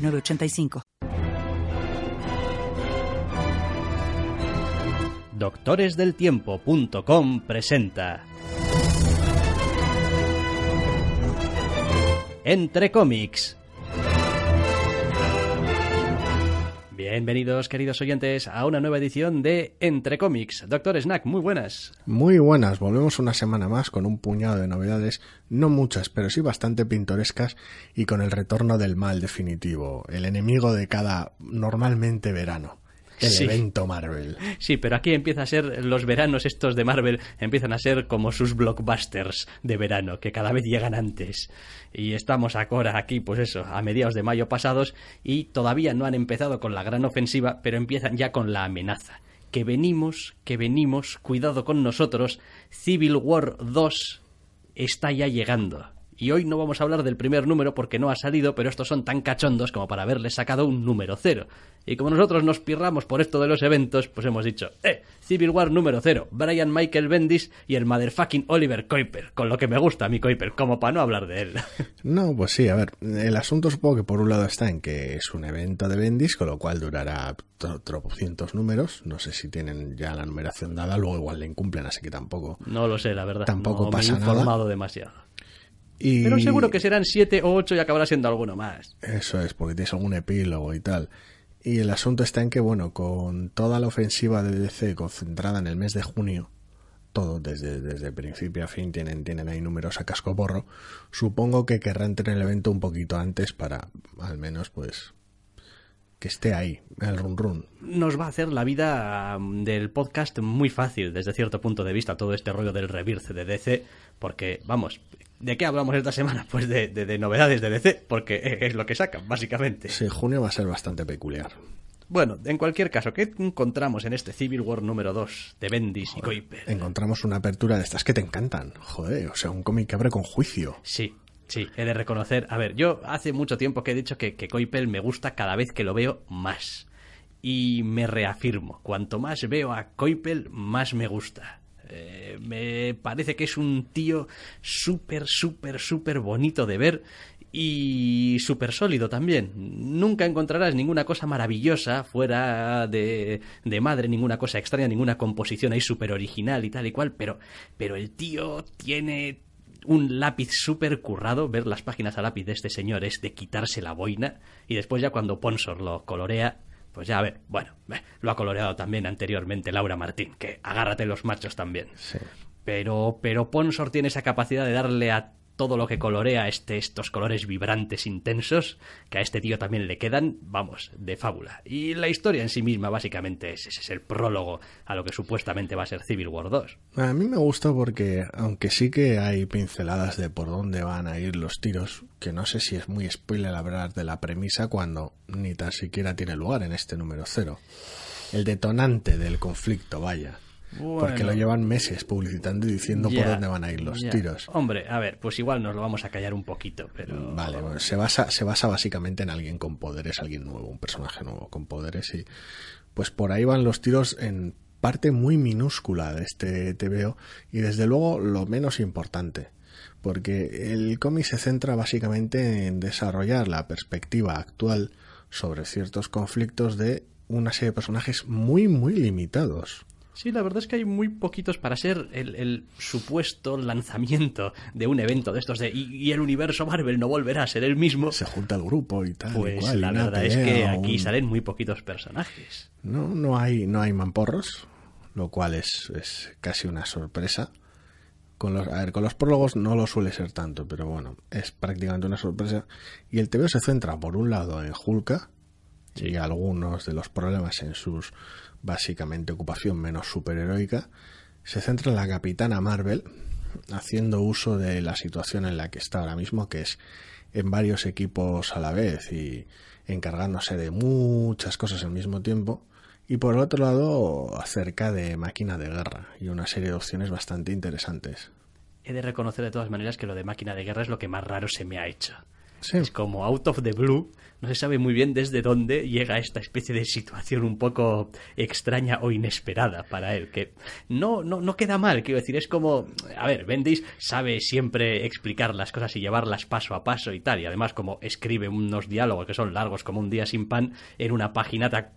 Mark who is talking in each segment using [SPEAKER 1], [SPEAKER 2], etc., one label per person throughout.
[SPEAKER 1] 906985.
[SPEAKER 2] Doctoresdeltiempo.com presenta Entre cómics. Bienvenidos, queridos oyentes, a una nueva edición de Entre cómics. Doctor Snack, muy buenas.
[SPEAKER 3] Muy buenas, volvemos una semana más con un puñado de novedades, no muchas, pero sí bastante pintorescas y con el retorno del mal definitivo, el enemigo de cada normalmente verano. El
[SPEAKER 2] Sí.
[SPEAKER 3] evento Marvel.
[SPEAKER 2] Sí, pero aquí empieza a ser los veranos estos de Marvel empiezan a ser como sus blockbusters de verano, que cada vez llegan antes. Y estamos ahora aquí, pues eso, a mediados de mayo pasados y todavía no han empezado con la gran ofensiva, pero empiezan ya con la amenaza. Que venimos, que venimos, cuidado con nosotros, Civil War 2 está ya llegando. Y hoy no vamos a hablar del primer número porque no ha salido, pero estos son tan cachondos como para haberle sacado un número cero. Y como nosotros nos pirramos por esto de los eventos, pues hemos dicho, eh, Civil War número cero, Brian Michael Bendis y el motherfucking Oliver Kuiper, con lo que me gusta a mi Kuiper, como para no hablar de él.
[SPEAKER 3] No, pues sí, a ver, el asunto supongo que por un lado está en que es un evento de Bendis, con lo cual durará tro- tropocientos números, no sé si tienen ya la numeración dada, luego igual le incumplen, así que tampoco.
[SPEAKER 2] No lo sé, la verdad.
[SPEAKER 3] Tampoco
[SPEAKER 2] no
[SPEAKER 3] pasa
[SPEAKER 2] me he
[SPEAKER 3] nada.
[SPEAKER 2] informado demasiado.
[SPEAKER 3] Y
[SPEAKER 2] Pero seguro que serán siete o ocho y acabará siendo alguno más.
[SPEAKER 3] Eso es, porque tienes algún epílogo y tal. Y el asunto está en que, bueno, con toda la ofensiva de DC concentrada en el mes de junio, todo desde, desde principio a fin tienen, tienen ahí números a cascoporro, supongo que querrán tener el evento un poquito antes para, al menos, pues, que esté ahí, el run run.
[SPEAKER 2] nos va a hacer la vida um, del podcast muy fácil desde cierto punto de vista, todo este rollo del rebirth de DC, porque, vamos, ¿de qué hablamos esta semana? Pues de, de- de novedades de DC, porque es lo que sacan, básicamente.
[SPEAKER 3] Sí, junio va a ser bastante peculiar.
[SPEAKER 2] Bueno, en cualquier caso, ¿qué encontramos en este Civil War número 2 de Bendis y Kuiper?
[SPEAKER 3] Encontramos una apertura de estas que te encantan. Joder, o sea, un cómic que abre con juicio.
[SPEAKER 2] Sí, sí, he de reconocer. A ver, yo hace mucho tiempo que he dicho que, que Coipel me gusta cada vez que lo veo más. Y me reafirmo, cuanto más veo a Coipel, más me gusta. Eh, me parece que es un tío súper, súper, súper bonito de ver y súper sólido también. Nunca encontrarás ninguna cosa maravillosa fuera de, de madre, ninguna cosa extraña, ninguna composición ahí súper original y tal y cual, pero, pero el tío tiene un lápiz súper currado. Ver las páginas a lápiz de este señor es de quitarse la boina y después ya cuando Ponsor lo colorea, pues ya a ver, bueno, lo ha coloreado también anteriormente Laura Martín, que agárrate los machos también.
[SPEAKER 3] Sí.
[SPEAKER 2] Pero, pero Ponsor tiene esa capacidad de darle a todo lo que colorea este, estos colores vibrantes intensos, que a este tío también le quedan, vamos, de fábula. Y la historia en sí misma, básicamente, es, ese es el prólogo a lo que supuestamente va a ser Civil War 2.
[SPEAKER 3] A mí me gusta porque, aunque sí que hay pinceladas de por dónde van a ir los tiros, que no sé si es muy spoiler hablar de la premisa cuando ni tan siquiera tiene lugar en este número cero. El detonante del conflicto, vaya. Porque lo llevan meses publicitando y diciendo por dónde van a ir los
[SPEAKER 2] ya.
[SPEAKER 3] tiros.
[SPEAKER 2] Hombre, a ver, pues igual nos lo vamos a callar un poquito, pero...
[SPEAKER 3] Vale, bueno, se basa, se basa básicamente en alguien con poderes, alguien nuevo, un personaje nuevo con poderes y pues por ahí van los tiros en parte muy minúscula de este TVO y desde luego lo menos importante porque el cómic se centra básicamente en desarrollar la perspectiva actual sobre ciertos conflictos de una serie de personajes muy muy limitados.
[SPEAKER 2] Sí, la verdad es que hay muy poquitos para ser el, el supuesto lanzamiento de un evento de estos de y, y el universo Marvel no volverá a ser el mismo.
[SPEAKER 3] Se junta el grupo y tal. y
[SPEAKER 2] Pues
[SPEAKER 3] cual,
[SPEAKER 2] la verdad es que aquí
[SPEAKER 3] un-
[SPEAKER 2] salen muy poquitos personajes.
[SPEAKER 3] No, no hay, no hay mamporros, lo cual es, es casi una sorpresa. Con los, a ver, con los prólogos no lo suele ser tanto, pero bueno, es prácticamente una sorpresa. Y el TVO se centra, por un lado, en Hulka y algunos de los problemas en sus básicamente ocupación menos superheroica. Se centra en la capitana Marvel, haciendo uso de la situación en la que está ahora mismo, que es en varios equipos a la vez y encargándose de muchas cosas al mismo tiempo. Y por otro lado, acerca de máquina de guerra y una serie de opciones bastante interesantes.
[SPEAKER 2] He de reconocer de todas maneras que lo de máquina de guerra es lo que más raro se me ha hecho.
[SPEAKER 3] Sí.
[SPEAKER 2] Es como out of the blue, no se sabe muy bien desde dónde llega esta especie de situación un poco extraña o inesperada para él, que no, no, no queda mal, quiero decir, es como, a ver, Bendis sabe siempre explicar las cosas y llevarlas paso a paso y tal, y además como escribe unos diálogos que son largos como un día sin pan, en una página, te ha-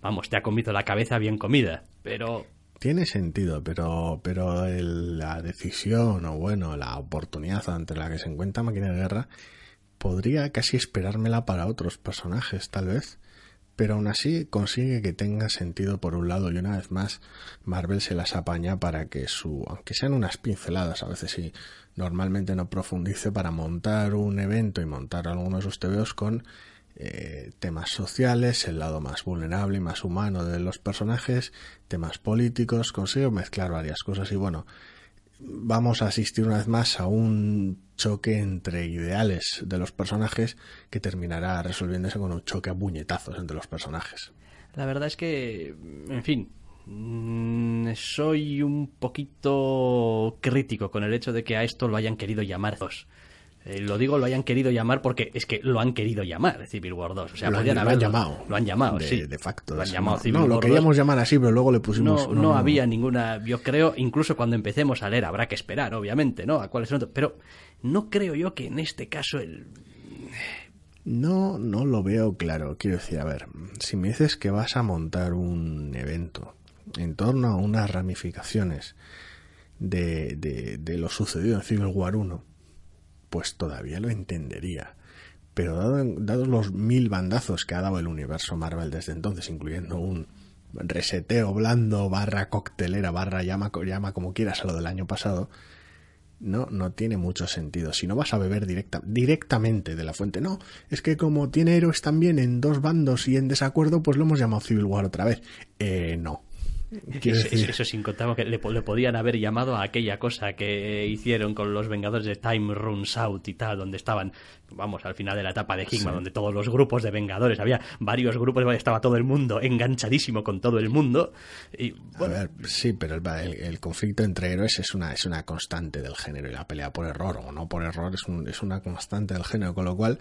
[SPEAKER 2] vamos, te ha comido la cabeza bien comida, pero
[SPEAKER 3] Tiene sentido, pero, pero el- la decisión o bueno, la oportunidad ante la que se encuentra Máquina de Guerra podría casi esperármela para otros personajes, tal vez. Pero aún así consigue que tenga sentido por un lado y una vez más Marvel se las apaña para que su, aunque sean unas pinceladas, a veces sí, normalmente no profundice para montar un evento y montar algunos de sus TVOs con eh, temas sociales, el lado más vulnerable y más humano de los personajes, temas políticos, consigo mezclar varias cosas y bueno, vamos a asistir una vez más a un choque entre ideales de los personajes que terminará resolviéndose con un choque a puñetazos entre los personajes.
[SPEAKER 2] La verdad es que, en fin, mm, soy un poquito crítico con el hecho de que a esto lo hayan querido llamar dos. Eh, lo digo, lo hayan querido llamar porque es que lo han querido llamar Civil War 2. O sea,
[SPEAKER 3] lo, han,
[SPEAKER 2] podían
[SPEAKER 3] lo han
[SPEAKER 2] haberlo-
[SPEAKER 3] llamado.
[SPEAKER 2] Lo han llamado,
[SPEAKER 3] de,
[SPEAKER 2] sí.
[SPEAKER 3] de facto.
[SPEAKER 2] Lo han llamado
[SPEAKER 3] no,
[SPEAKER 2] Civil
[SPEAKER 3] no, lo
[SPEAKER 2] War 2.
[SPEAKER 3] queríamos llamar así, pero luego le pusimos.
[SPEAKER 2] No, no, había ninguna. Yo creo, incluso cuando empecemos a leer, habrá que esperar, obviamente, ¿no? A cuáles son. Pero no creo yo que en este caso el.
[SPEAKER 3] No, no lo veo claro. Quiero decir, a ver, si me dices que vas a montar un evento en torno a unas ramificaciones de, de, de lo sucedido en Civil War 1, pues todavía lo entendería. Pero dado, dados los mil bandazos que ha dado el universo Marvel desde entonces, incluyendo un reseteo blando barra coctelera barra llama, llama como quieras a lo del año pasado, no, no tiene mucho sentido. Si no vas a beber directa, directamente de la fuente, no, es que como tiene héroes también en dos bandos y en desacuerdo, pues lo hemos llamado Civil War otra vez. Eh, no.
[SPEAKER 2] Eso,
[SPEAKER 3] decir-
[SPEAKER 2] eso sin contar que le, po- le podían haber llamado a aquella cosa que hicieron con los Vengadores de Time Runs Out y tal, donde estaban, vamos, al final de la etapa de Hickman, donde todos los grupos de Vengadores, había varios grupos, estaba todo el mundo enganchadísimo con todo el mundo. Y bueno,
[SPEAKER 3] A ver, sí, pero el, el- el conflicto entre héroes es una, es una constante del género y la pelea por error o no por error es, un- es una constante del género, con lo cual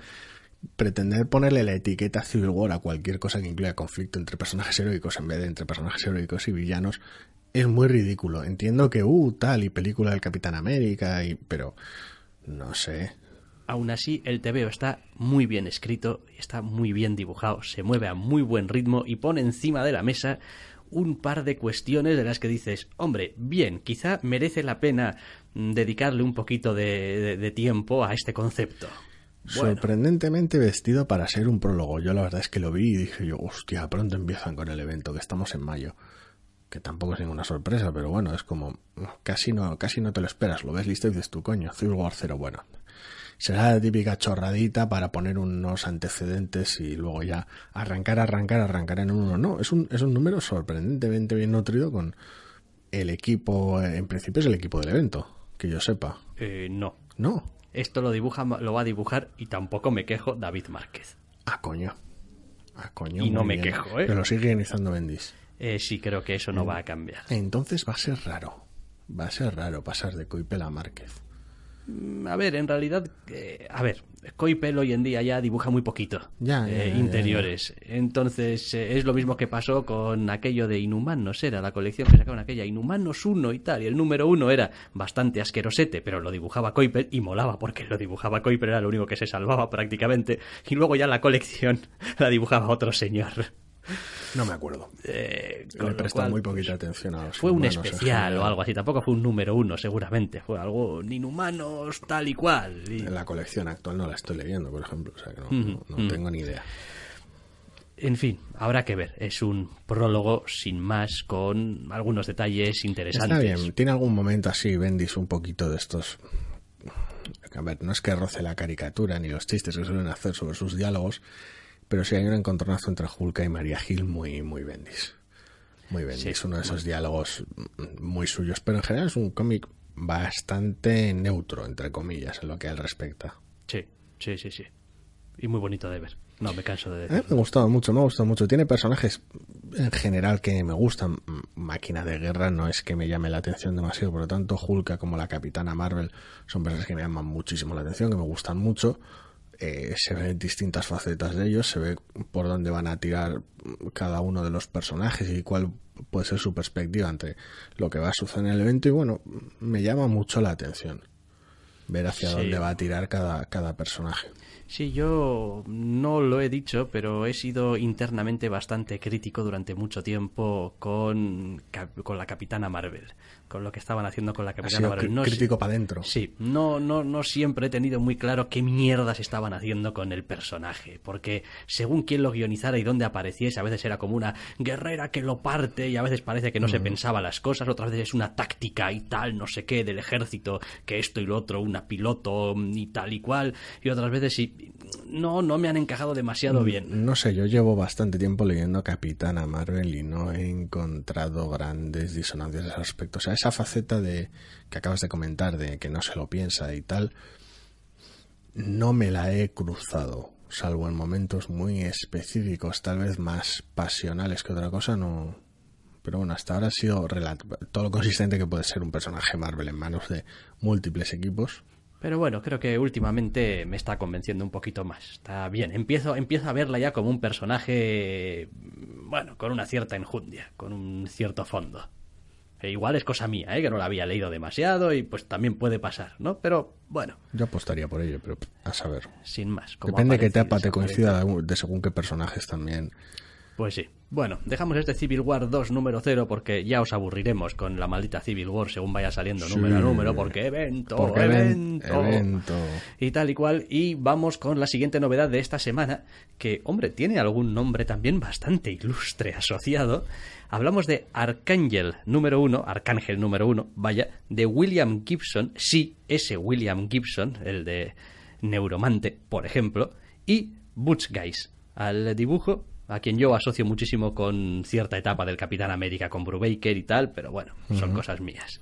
[SPEAKER 3] pretender ponerle la etiqueta Civil War a cualquier cosa que incluya conflicto entre personajes heroicos en vez de entre personajes heroicos y villanos es muy ridículo. Entiendo que, uh, tal, y película del Capitán América, y, pero no sé.
[SPEAKER 2] Aún así, el TVO está muy bien escrito, está muy bien dibujado, se mueve a muy buen ritmo y pone encima de la mesa un par de cuestiones de las que dices, hombre, bien, quizá merece la pena dedicarle un poquito de- de tiempo a este concepto. Bueno,
[SPEAKER 3] Sorprendentemente vestido para ser un prólogo. Yo la verdad es que lo vi y dije yo, hostia, pronto empiezan con el evento, que estamos en mayo. Que tampoco es ninguna sorpresa, pero bueno, es como casi no, casi no te lo esperas, lo ves listo y dices tú, coño, Civil War 0, bueno. Será la típica chorradita para poner unos antecedentes y luego ya arrancar, arrancar, arrancar en uno. No, es un, es un número sorprendentemente bien nutrido con el equipo, en principio es el equipo del evento, que yo sepa.
[SPEAKER 2] eh, no.
[SPEAKER 3] No.
[SPEAKER 2] Esto lo dibuja, lo va a dibujar y tampoco me quejo David Márquez.
[SPEAKER 3] Ah, coño. Ah, coño.
[SPEAKER 2] Y no me
[SPEAKER 3] bien.
[SPEAKER 2] quejo, ¿eh?
[SPEAKER 3] Lo sigue guionizando Bendis.
[SPEAKER 2] Eh, sí, creo que eso no va a cambiar.
[SPEAKER 3] Entonces va a ser raro. Va a ser raro pasar de Coipel a Márquez.
[SPEAKER 2] Mm, A ver, en realidad, eh, a ver, Coipel hoy en día ya dibuja muy poquito
[SPEAKER 3] Ya, ya,
[SPEAKER 2] eh,
[SPEAKER 3] ya, ya,
[SPEAKER 2] interiores. Entonces, eh, es lo mismo que pasó con aquello de Inhumanos, era la colección que sacaron aquella, Inhumanos 1 y tal. Y el número 1 era bastante asquerosete, pero lo dibujaba Coipel y molaba porque lo dibujaba Coipel, era lo único que se salvaba prácticamente. Y luego ya la colección la dibujaba otro señor.
[SPEAKER 3] No me acuerdo.
[SPEAKER 2] Eh,
[SPEAKER 3] Le
[SPEAKER 2] cual,
[SPEAKER 3] muy
[SPEAKER 2] pues,
[SPEAKER 3] poquita atención a los
[SPEAKER 2] fue un especial
[SPEAKER 3] general.
[SPEAKER 2] o algo así, tampoco fue un número uno, seguramente. Fue algo inhumanos, tal y cual. Y-
[SPEAKER 3] En la colección actual no la estoy leyendo, por ejemplo. O sea que no, no- no tengo ni idea.
[SPEAKER 2] En fin, habrá que ver. Es un prólogo sin más, con algunos detalles interesantes.
[SPEAKER 3] Está bien. Tiene algún momento así, Bendis, un poquito de estos... A ver, no es que roce la caricatura ni los chistes que suelen hacer sobre sus diálogos, pero sí hay un encontronazo entre Hulka y María Gil muy, muy Bendis. Muy Bendis,
[SPEAKER 2] Sí,
[SPEAKER 3] uno de esos diálogos muy suyos, pero en general es un cómic bastante neutro, entre comillas, en lo que a él respecta.
[SPEAKER 2] Sí, sí, sí, sí. Y muy bonito de ver. No, me canso de
[SPEAKER 3] A
[SPEAKER 2] decir.
[SPEAKER 3] mí me ha gustado mucho, me ha gustado mucho. Tiene personajes en general que me gustan. Máquina de guerra no es que me llame la atención demasiado, por lo tanto, Hulka como la Capitana Marvel son personajes que me llaman muchísimo la atención, que me gustan mucho. Eh, se ven distintas facetas de ellos, se ve por dónde van a tirar cada uno de los personajes y cuál puede ser su perspectiva ante lo que va a suceder en el evento. Y bueno, me llama mucho la atención ver hacia
[SPEAKER 2] Sí.
[SPEAKER 3] dónde va a tirar cada, cada personaje.
[SPEAKER 2] Sí, yo no lo he dicho, pero he sido internamente bastante crítico durante mucho tiempo con, con la Capitana Marvel, con lo que estaban haciendo con la Capitana Marvel. No
[SPEAKER 3] crítico para adentro.
[SPEAKER 2] Sí, no, no, no siempre he tenido muy claro qué mierdas estaban haciendo con el personaje, porque según quién lo guionizara y dónde apareciese, a veces era como una guerrera que lo parte y a veces parece que no se pensaba las cosas, otras veces es una táctica y tal, no sé qué, del ejército, que esto y lo otro, una piloto mm, y tal y cual, y otras veces sí, no, no me han encajado demasiado bien.
[SPEAKER 3] No sé, yo llevo bastante tiempo leyendo Capitana Marvel y no he encontrado grandes disonancias en ese aspecto. O sea, esa faceta de que acabas de comentar, de que no se lo piensa y tal, no me la he cruzado, salvo en momentos muy específicos, tal vez más pasionales que otra cosa, no. Pero bueno, hasta ahora ha sido todo lo consistente que puede ser un personaje Marvel en manos de múltiples equipos.
[SPEAKER 2] Pero bueno, creo que últimamente me está convenciendo un poquito más. Está bien. Empiezo, empiezo a verla ya como un personaje, bueno, con una cierta enjundia, con un cierto fondo. E igual es cosa mía, ¿eh? que no la había leído demasiado y pues también puede pasar, ¿no? Pero bueno,
[SPEAKER 3] Yo apostaría por ello, pero a saber.
[SPEAKER 2] sin más.
[SPEAKER 3] Depende de qué etapa te coincida de- según qué personajes también.
[SPEAKER 2] Pues sí. Bueno, dejamos este Civil War 2 número 0 porque ya os aburriremos con la maldita Civil War según vaya saliendo
[SPEAKER 3] Sí.
[SPEAKER 2] número a número porque evento,
[SPEAKER 3] Porque even-
[SPEAKER 2] evento,
[SPEAKER 3] evento.
[SPEAKER 2] y tal y cual. Y vamos con la siguiente novedad de esta semana que, hombre, tiene algún nombre también bastante ilustre asociado. Hablamos de Arcángel número 1, Arcángel número 1, vaya, de William Gibson, sí, ese William Gibson, el de Neuromante, por ejemplo, y Butch Guys, al dibujo a quien yo asocio muchísimo con cierta etapa del Capitán América con Brubaker y tal, pero bueno, son cosas mías.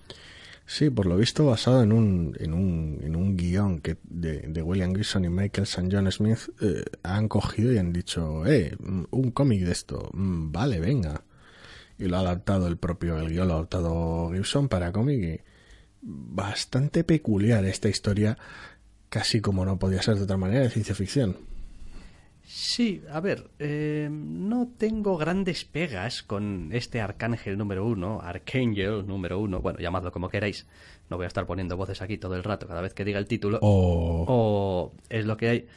[SPEAKER 3] Sí, por lo visto basado en un, en un, en un guion que de, de William Gibson y Michael St. John Smith eh, han cogido y han dicho, eh, mm, un cómic de esto, mm, vale, venga. Y lo ha adaptado el propio, el guion lo ha adaptado Gibson para cómic bastante peculiar esta historia, casi como no podía ser de otra manera, de ciencia ficción.
[SPEAKER 2] Sí, a ver, eh, no tengo grandes pegas con este Arcángel número uno, Archangel número uno, bueno, llamadlo como queráis. No voy a estar poniendo voces aquí todo el rato cada vez que diga el título.
[SPEAKER 3] O
[SPEAKER 2] o es lo que hay.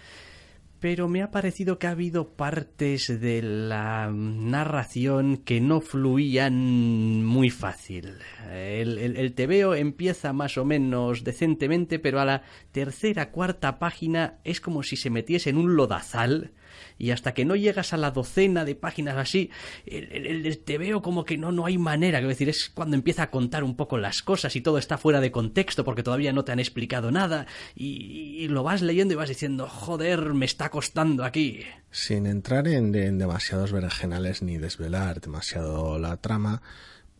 [SPEAKER 2] Pero me ha parecido que ha habido partes de la narración que no fluían muy fácil. El, el, el tebeo empieza más o menos decentemente, pero a la tercera, cuarta página es como si se metiese en un lodazal y hasta que no llegas a la docena de páginas así, el tebeo como que no, no hay manera, quiero decir, es cuando empieza a contar un poco las cosas y todo está fuera de contexto porque todavía no te han explicado nada y, lo vas leyendo y vas diciendo, joder, me está costando aquí.
[SPEAKER 3] sin entrar en, en demasiados berenjenales ni desvelar demasiado la trama,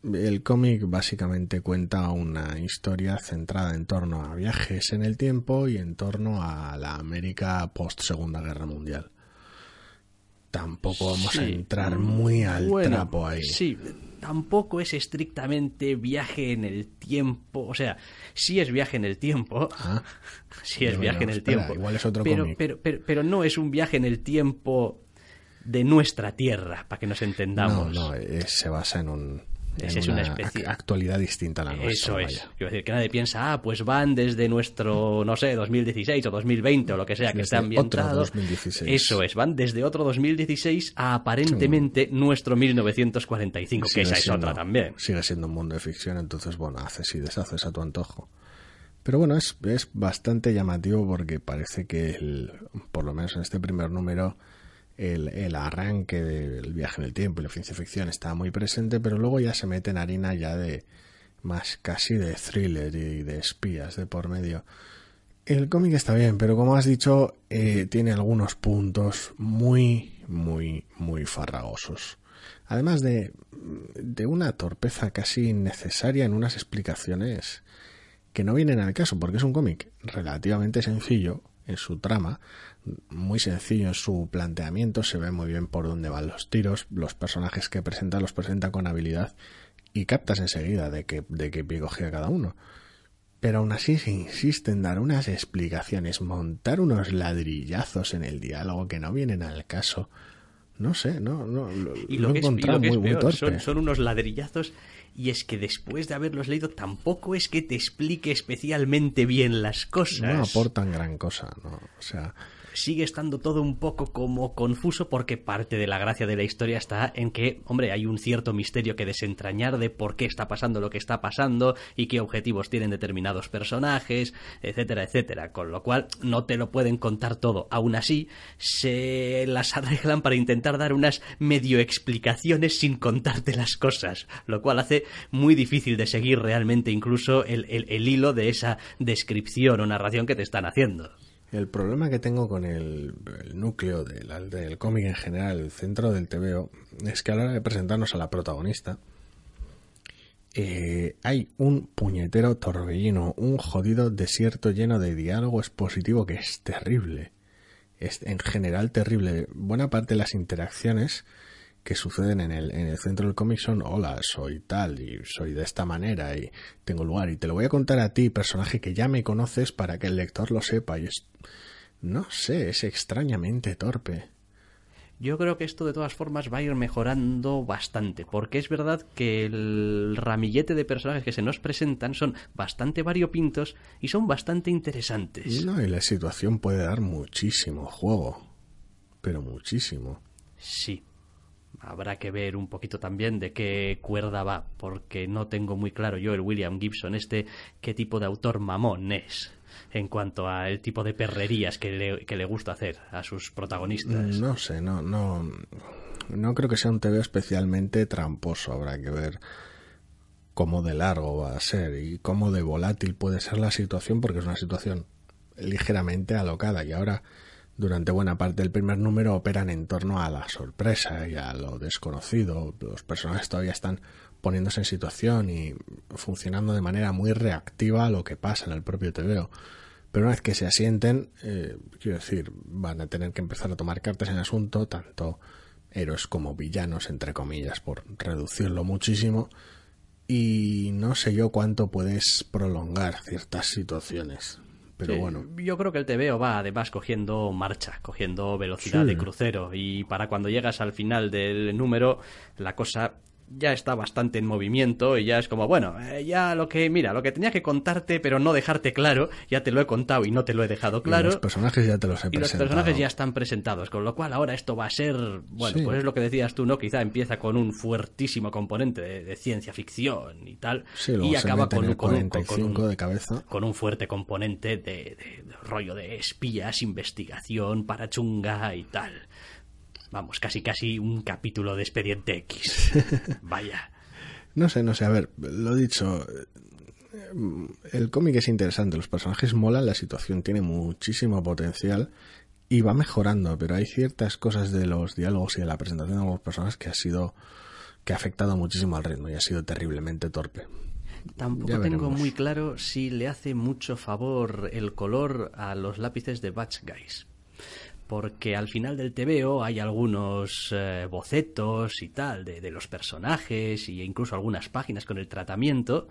[SPEAKER 3] el cómic básicamente cuenta una historia centrada en torno a viajes en el tiempo y en torno a la América post Segunda Guerra Mundial. Tampoco vamos a entrar muy al
[SPEAKER 2] Bueno,
[SPEAKER 3] trapo ahí.
[SPEAKER 2] Sí, tampoco es estrictamente viaje en el tiempo, o sea, sí es viaje en el tiempo.
[SPEAKER 3] Ah,
[SPEAKER 2] Sí es viaje en el
[SPEAKER 3] espera,
[SPEAKER 2] tiempo.
[SPEAKER 3] igual es otro
[SPEAKER 2] pero, pero, pero, pero no es un viaje en el tiempo de nuestra tierra, para que nos
[SPEAKER 3] no,
[SPEAKER 2] entendamos.
[SPEAKER 3] no, eh, se basa en un
[SPEAKER 2] Esa es una especie-
[SPEAKER 3] ac- actualidad distinta a la nuestra.
[SPEAKER 2] Eso es. Quiero decir, que nadie piensa, ah, pues van desde nuestro, no sé, 2016 o 2020 o lo que sea que está ambientado.
[SPEAKER 3] otro 2016.
[SPEAKER 2] Eso es, van desde otro 2016 a aparentemente nuestro 1945, que esa es otra también.
[SPEAKER 3] Sigue siendo un mundo de ficción, entonces, bueno, haces y deshaces a tu antojo. Pero bueno, es, es bastante llamativo porque parece que, el, por lo menos en este primer número, el, el arranque del viaje en el tiempo y la ciencia ficción está muy presente, pero luego ya se mete en harina ya de más casi de thriller y de espías de por medio. El cómic está bien, pero como has dicho, eh, tiene algunos puntos muy, muy, muy farragosos. Además de, de una torpeza casi innecesaria en unas explicaciones que no vienen al caso, porque es un cómic relativamente sencillo, en su trama, muy sencillo en su planteamiento, se ve muy bien por dónde van los tiros, los personajes que presenta los presenta con habilidad y captas enseguida de qué, de qué pie cogía cada uno. Pero aún así se insiste en dar unas explicaciones, montar unos ladrillazos en el diálogo que no vienen al caso. No sé, no, no lo,
[SPEAKER 2] y lo, que es,
[SPEAKER 3] muy, muy torpe.
[SPEAKER 2] Son, son, unos ladrillazos y es que después de haberlos leído tampoco es que te explique especialmente bien las cosas.
[SPEAKER 3] No aportan gran cosa, ¿no? O sea,
[SPEAKER 2] sigue estando todo un poco como confuso porque parte de la gracia de la historia está en que, hombre, hay un cierto misterio que desentrañar de por qué está pasando lo que está pasando y qué objetivos tienen determinados personajes, etcétera, etcétera. Con lo cual no te lo pueden contar todo. Aún así, se las arreglan para intentar dar unas medio explicaciones sin contarte las cosas, lo cual hace muy difícil de seguir realmente incluso el, el, el hilo de esa descripción o narración que te están haciendo.
[SPEAKER 3] El problema que tengo con el, núcleo del, del cómic en general, el centro del TVO, es que a la hora de presentarnos a la protagonista, eh, hay un puñetero torbellino, un jodido desierto lleno de diálogo expositivo que es terrible. Es en general terrible. Buena parte de las interacciones que suceden en el, en el centro del cómic son hola, soy tal y soy de esta manera y tengo lugar y te lo voy a contar a ti, personaje que ya me conoces para que el lector lo sepa y es no sé, es extrañamente torpe.
[SPEAKER 2] Yo creo que esto de todas formas va a ir mejorando bastante, porque es verdad que el ramillete de personajes que se nos presentan son bastante variopintos y son bastante interesantes.
[SPEAKER 3] No, y la situación puede dar muchísimo juego, pero muchísimo.
[SPEAKER 2] Sí, habrá que ver un poquito también de qué cuerda va, porque no tengo muy claro yo el William Gibson este qué tipo de autor mamón es en cuanto al tipo de perrerías que le, que le gusta hacer a sus protagonistas.
[SPEAKER 3] No sé, no, no, no creo que sea un TV especialmente tramposo, habrá que ver cómo de largo va a ser y cómo de volátil puede ser la situación, porque es una situación ligeramente alocada y ahora durante buena parte del primer número operan en torno a la sorpresa y a lo desconocido. Los personajes todavía están poniéndose en situación y funcionando de manera muy reactiva a lo que pasa en el propio TVO. Pero una vez que se asienten, eh, quiero decir, van a tener que empezar a tomar cartas en el asunto, tanto héroes como villanos, entre comillas, por reducirlo muchísimo. Y no sé yo cuánto puedes prolongar ciertas situaciones. Pero
[SPEAKER 2] Sí,
[SPEAKER 3] bueno,
[SPEAKER 2] Yo creo que el TVO va además cogiendo marcha, cogiendo velocidad
[SPEAKER 3] Sí.
[SPEAKER 2] de crucero y para cuando llegas al final del número la cosa ya está bastante en movimiento y ya es como, bueno, eh, ya lo que, mira, lo que tenía que contarte pero no dejarte claro, ya te lo he contado y no te lo he dejado
[SPEAKER 3] y
[SPEAKER 2] claro.
[SPEAKER 3] los personajes ya te los he
[SPEAKER 2] Y los
[SPEAKER 3] presentado.
[SPEAKER 2] personajes ya están presentados, con lo cual ahora esto va a ser, bueno,
[SPEAKER 3] Sí.
[SPEAKER 2] pues es lo que decías tú, ¿no? Quizá empieza con un fuertísimo componente de, de ciencia ficción y tal,
[SPEAKER 3] Sí,
[SPEAKER 2] y acaba con un, con un- con un-
[SPEAKER 3] 45 de cabeza.
[SPEAKER 2] con un fuerte componente de, de- de rollo de espías, investigación, parachunga y tal. Vamos, casi casi un capítulo de Expediente X. Vaya.
[SPEAKER 3] No sé, no sé, a ver, lo dicho, eh, el cómic es interesante, los personajes molan, la situación tiene muchísimo potencial y va mejorando, pero hay ciertas cosas de los diálogos y de la presentación de los personajes que ha sido que ha afectado muchísimo al ritmo y ha sido terriblemente torpe.
[SPEAKER 2] Tampoco tengo muy claro si le hace mucho favor el color a los lápices de Batch Guys. Porque al final del TVO hay algunos eh, bocetos y tal de, de los personajes e incluso algunas páginas con el tratamiento.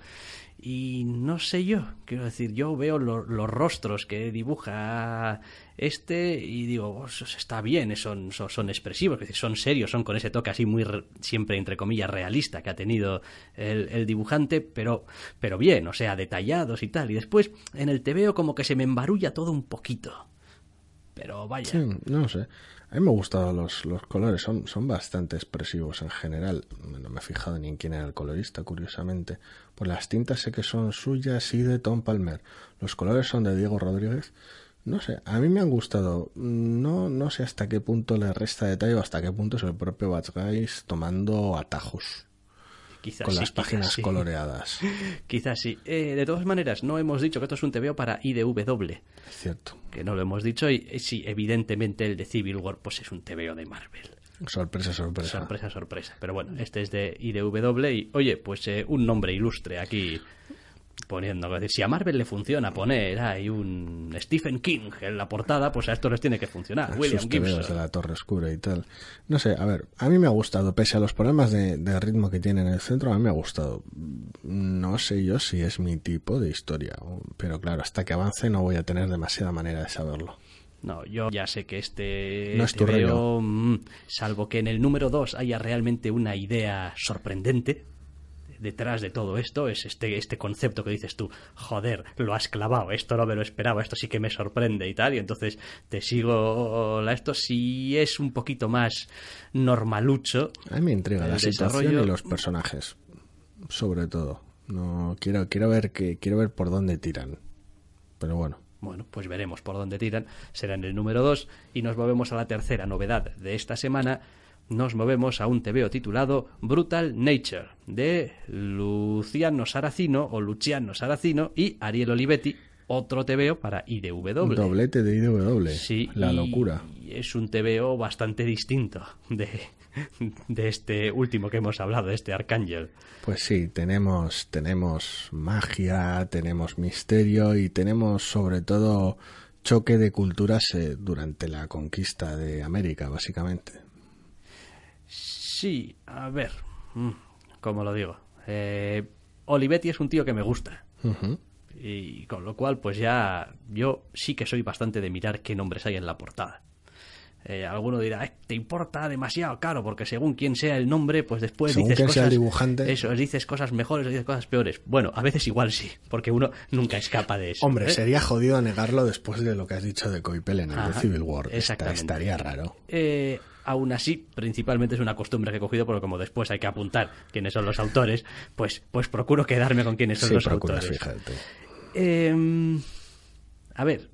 [SPEAKER 2] Y no sé yo, quiero decir, yo veo lo- los rostros que dibuja este y digo, "Oh, está bien, son, son, son expresivos, son serios, son con ese toque así muy, re- siempre entre comillas, realista que ha tenido el, el dibujante, pero, pero bien, o sea, detallados y tal. Y después en el TVO como que se me embarulla todo un poquito. Pero vaya.
[SPEAKER 3] Sí, no sé. A mí me han gustado los, los colores, son, son bastante expresivos en general. No me he fijado ni en quién era el colorista, curiosamente. Pues las tintas sé que son suyas y de Tom Palmer. Los colores son de Diego Rodríguez. No sé, a mí me han gustado. No, no sé hasta qué punto le resta detalle o hasta qué punto es el propio Batch tomando atajos
[SPEAKER 2] Quizás
[SPEAKER 3] con
[SPEAKER 2] sí,
[SPEAKER 3] las páginas
[SPEAKER 2] sí.
[SPEAKER 3] coloreadas.
[SPEAKER 2] Quizás sí. Eh, de todas maneras, no hemos dicho que esto es un TVO para IDW.
[SPEAKER 3] Cierto.
[SPEAKER 2] Que no lo hemos dicho. Y eh, sí, evidentemente el de Civil War pues es un TVO de Marvel.
[SPEAKER 3] Sorpresa, sorpresa.
[SPEAKER 2] Sorpresa, sorpresa. Pero bueno, este es de IDW y, oye, pues eh, un nombre ilustre aquí poniendo. Es decir, si a Marvel le funciona poner ahí un Stephen King en la portada, pues a esto les tiene que funcionar. William Gibson.
[SPEAKER 3] de la Torre Oscura y tal. No sé, a ver, a mí me ha gustado, pese a los problemas de, de ritmo que tiene en el centro, a mí me ha gustado. No sé yo si es mi tipo de historia, pero claro, hasta que avance no voy a tener demasiada manera de saberlo.
[SPEAKER 2] No, yo ya sé que este
[SPEAKER 3] No es tu
[SPEAKER 2] TVO, mm, salvo que en el número 2 haya realmente una idea sorprendente detrás de todo esto, es este, este concepto que dices tú, joder, lo has clavado, esto no me lo esperaba, esto sí que me sorprende y tal, y entonces te sigo la esto, si es un poquito más normalucho,
[SPEAKER 3] A mí me intriga la situación
[SPEAKER 2] desarrollo-
[SPEAKER 3] y los personajes, sobre todo. No quiero quiero ver que quiero ver por dónde tiran. Pero bueno,
[SPEAKER 2] Bueno, pues veremos por dónde tiran. Será en el número 2 y nos movemos a la tercera novedad de esta semana. Nos movemos a un TVO titulado Brutal Nature de Luciano Saracino o Luciano Saracino y Ariel Olivetti, otro TVO para IDW.
[SPEAKER 3] doblete de IDW,
[SPEAKER 2] Sí,
[SPEAKER 3] la
[SPEAKER 2] y
[SPEAKER 3] locura.
[SPEAKER 2] Es un TVO bastante distinto de, de este último que hemos hablado, de este Arcángel.
[SPEAKER 3] Pues sí, tenemos tenemos magia, tenemos misterio y tenemos sobre todo choque de culturas eh, durante la conquista de América, básicamente.
[SPEAKER 2] Sí, a ver, mm, ¿cómo lo digo? Eh, Olivetti es un tío que me gusta. Y con lo cual, pues ya yo sí que soy bastante de mirar qué nombres hay en la portada. Eh, alguno dirá, "Eh, te importa demasiado caro, porque según quién sea el nombre, pues después
[SPEAKER 3] Según
[SPEAKER 2] dices cosas.
[SPEAKER 3] sea el dibujante.
[SPEAKER 2] Eso, dices cosas mejores o dices cosas peores. Bueno, a veces igual sí, porque uno nunca escapa de eso.
[SPEAKER 3] Hombre,
[SPEAKER 2] ¿eh?
[SPEAKER 3] sería jodido negarlo después de lo que has dicho de Coipel en el
[SPEAKER 2] Ajá,
[SPEAKER 3] Civil War.
[SPEAKER 2] Exactamente.
[SPEAKER 3] estaría raro.
[SPEAKER 2] Eh, aún así, principalmente es una costumbre que he cogido, porque como después hay que apuntar quiénes son los autores, pues, pues procuro quedarme con quiénes son
[SPEAKER 3] Sí,
[SPEAKER 2] los
[SPEAKER 3] procuras
[SPEAKER 2] autores.
[SPEAKER 3] fijarte.
[SPEAKER 2] Eh, a ver,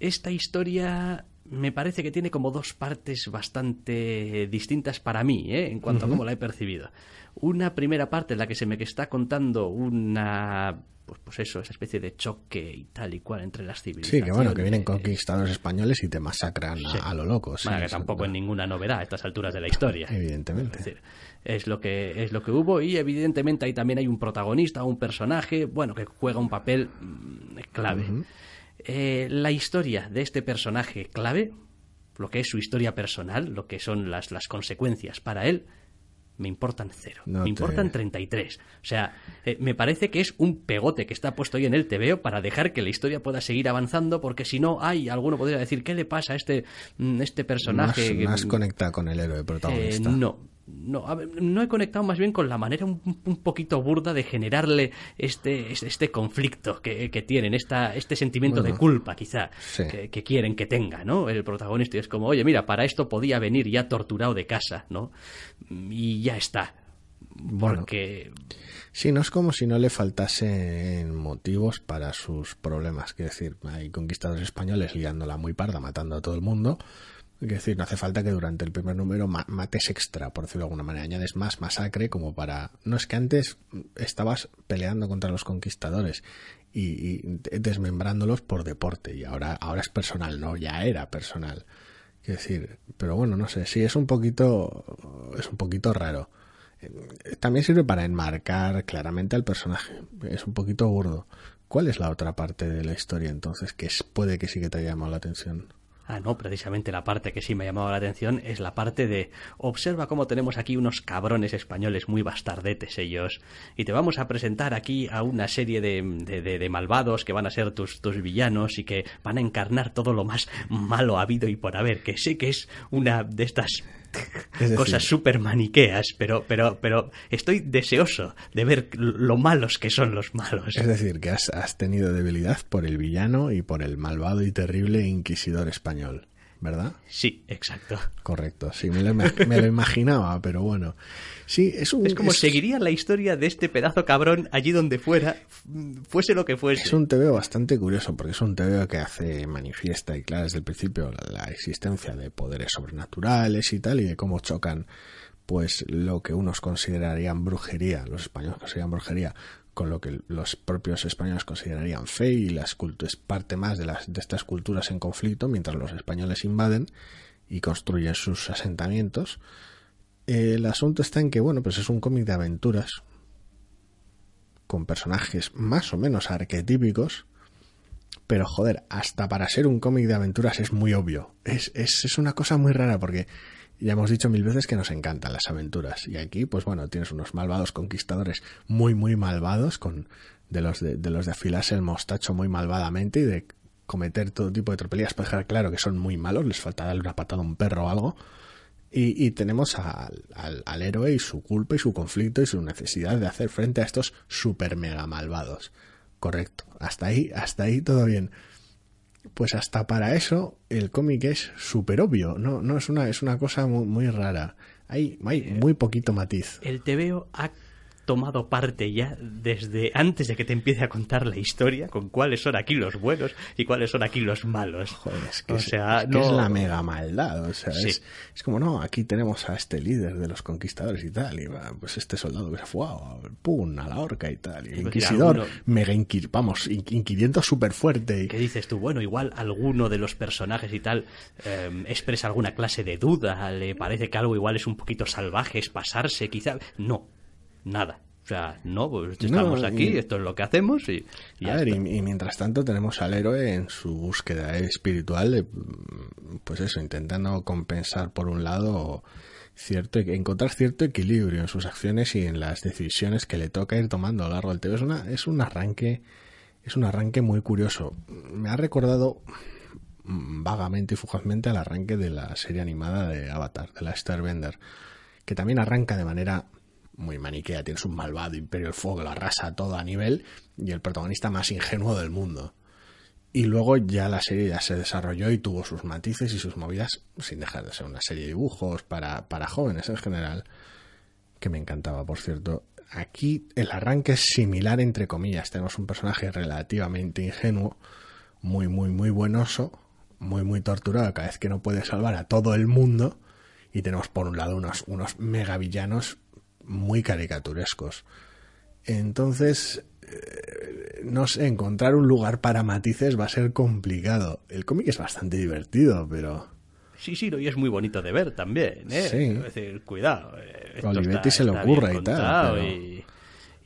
[SPEAKER 2] esta historia me parece que tiene como dos partes bastante distintas para mí, ¿eh? en cuanto a cómo la he percibido. Una primera parte en la que se me está contando una... Pues, pues eso, esa especie de choque y tal y cual entre las
[SPEAKER 3] Sí,
[SPEAKER 2] civilizaciones.
[SPEAKER 3] que bueno, que vienen conquistadores españoles y te masacran a-
[SPEAKER 2] Sí.
[SPEAKER 3] a, lo loco. sí,
[SPEAKER 2] Bueno, que tampoco es ninguna novedad a estas alturas de la historia.
[SPEAKER 3] Evidentemente.
[SPEAKER 2] Es decir, es lo que es lo que hubo y evidentemente ahí también hay un protagonista, un personaje, bueno, que juega un papel mm, clave. Eh, la historia de este personaje clave, lo que es su historia personal, lo que son las, las consecuencias para él, me importan cero.
[SPEAKER 3] No
[SPEAKER 2] me
[SPEAKER 3] te-
[SPEAKER 2] importan 33. O sea, eh, me parece que es un pegote que está puesto ahí en el TVO para dejar que la historia pueda seguir avanzando, porque si no, hay, alguno podría decir, ¿qué le pasa a este, mm, este personaje?
[SPEAKER 3] Más, más
[SPEAKER 2] Mm,
[SPEAKER 3] conecta con el héroe
[SPEAKER 2] eh,
[SPEAKER 3] protagonista.
[SPEAKER 2] no, no, a ver, no he conectado más bien con la manera un, un poquito burda de generarle este, este, este conflicto que, que tienen, esta, este sentimiento de culpa quizá
[SPEAKER 3] sí.
[SPEAKER 2] que, que quieren que tenga, ¿no? El protagonista y es como, oye, mira, para esto podía venir ya torturado de casa, ¿no? Y ya está.
[SPEAKER 3] Bueno.
[SPEAKER 2] Porque
[SPEAKER 3] Sí, no es como si no le faltasen motivos para sus problemas. Quiero decir, hay conquistadores españoles liándola muy parda, matando a todo el mundo. Quiero decir, no hace falta que durante el primer número ma- mates extra, por decirlo de alguna manera. Añades más masacre como para... No es que antes estabas peleando contra los conquistadores y, desmembrándolos por deporte y ahora, ahora es personal, no, ya era personal. Quiero decir, pero bueno, no sé, sí, es un poquito, es un poquito raro. También sirve para enmarcar claramente al personaje. Es un poquito burdo. ¿Cuál es la otra parte de la historia entonces que es- puede que sí que te haya llamado la atención?
[SPEAKER 2] Ah, no, precisamente la parte que sí me ha llamado la atención es la parte de observa cómo tenemos aquí unos cabrones españoles muy bastardetes ellos. Y te vamos a presentar aquí a una serie de, de- de- de malvados que van a ser tus, tus villanos y que van a encarnar todo lo más malo habido y por haber, que sé que es una de estas
[SPEAKER 3] Es decir-
[SPEAKER 2] cosas súper maniqueas, pero, pero, pero estoy deseoso de ver lo malos que son los malos.
[SPEAKER 3] Es decir, que has, has tenido debilidad por el villano y por el malvado y terrible inquisidor español, ¿verdad?
[SPEAKER 2] Sí, exacto.
[SPEAKER 3] Correcto, sí, me lo, ima- me lo imaginaba, pero bueno. Sí, es un...
[SPEAKER 2] Es como seguiría la historia de este pedazo cabrón allí donde fuera, fuese lo que fuese.
[SPEAKER 3] Es un TVO bastante curioso porque es un TVO que hace manifiesta y clara desde el principio la, la existencia de poderes sobrenaturales y tal y de cómo chocan pues lo que unos considerarían brujería, los españoles consideran brujería con lo que los propios españoles considerarían fe y las es parte más de las de estas culturas en conflicto mientras los españoles invaden y construyen sus asentamientos. El asunto está en que bueno, pues es un cómic de aventuras con personajes más o menos arquetípicos, pero joder, hasta para ser un cómic de aventuras es muy obvio. Es, es, es una cosa muy rara porque ya hemos dicho mil veces que nos encantan las aventuras. Y aquí, pues bueno, tienes unos malvados conquistadores muy, muy malvados, con de los de, de los de afilarse el mostacho muy malvadamente y de cometer todo tipo de tropelías para dejar claro que son muy malos, les falta darle una patada a un perro o algo. Y, y tenemos al, al, al, héroe y su culpa y su conflicto y su necesidad de hacer frente a estos super mega malvados. Correcto. Hasta ahí, hasta ahí todo bien. Pues hasta para eso el cómic es súper obvio. No, no es una, es una cosa muy, rara. Hay, hay muy poquito matiz.
[SPEAKER 2] El TVO ha tomado parte ya desde antes de que te empiece a contar la historia con cuáles son aquí los buenos y cuáles son aquí los malos.
[SPEAKER 3] Joder, es que, o sea, es, que no... es la mega maldad. O sea, sí. es, es, como, no, aquí tenemos a este líder de los conquistadores y tal, y pues este soldado que se fue a, pum, a la horca y tal, y el inquisidor alguno... mega inquir, vamos, inquiriendo súper fuerte. Y...
[SPEAKER 2] ¿Qué dices tú? Bueno, igual alguno de los personajes y tal eh, expresa alguna clase de duda, le parece que algo igual es un poquito salvaje, es pasarse, quizá. No, nada. O sea, no, pues estamos no, aquí, y, esto es lo que hacemos y, y
[SPEAKER 3] a ver, y, y, mientras tanto tenemos al héroe en su búsqueda espiritual, de, pues eso, intentando compensar por un lado cierto encontrar cierto equilibrio en sus acciones y en las decisiones que le toca ir tomando a lo largo del TV. Es una es un arranque es un arranque muy curioso. Me ha recordado vagamente y fugazmente al arranque de la serie animada de Avatar, de la Starbender, que también arranca de manera muy maniquea, tienes un malvado imperio del fuego que lo arrasa todo a nivel y el protagonista más ingenuo del mundo. Y luego ya la serie ya se desarrolló y tuvo sus matices y sus movidas, sin dejar de ser una serie de dibujos para, para jóvenes en general, que me encantaba, por cierto. Aquí el arranque es similar, entre comillas. Tenemos un personaje relativamente ingenuo, muy, muy, muy buenoso, muy, muy torturado, cada vez que no puede salvar a todo el mundo. Y tenemos por un lado unos, unos megavillanos muy caricaturescos. Entonces, eh, no sé, encontrar un lugar para matices va a ser complicado. El cómic es bastante divertido, pero...
[SPEAKER 2] Sí, sí, y es muy bonito de ver también, ¿eh?
[SPEAKER 3] Sí.
[SPEAKER 2] Es decir, cuidado. Eh,
[SPEAKER 3] Olivetti se le ocurre y tal. Pero...
[SPEAKER 2] Y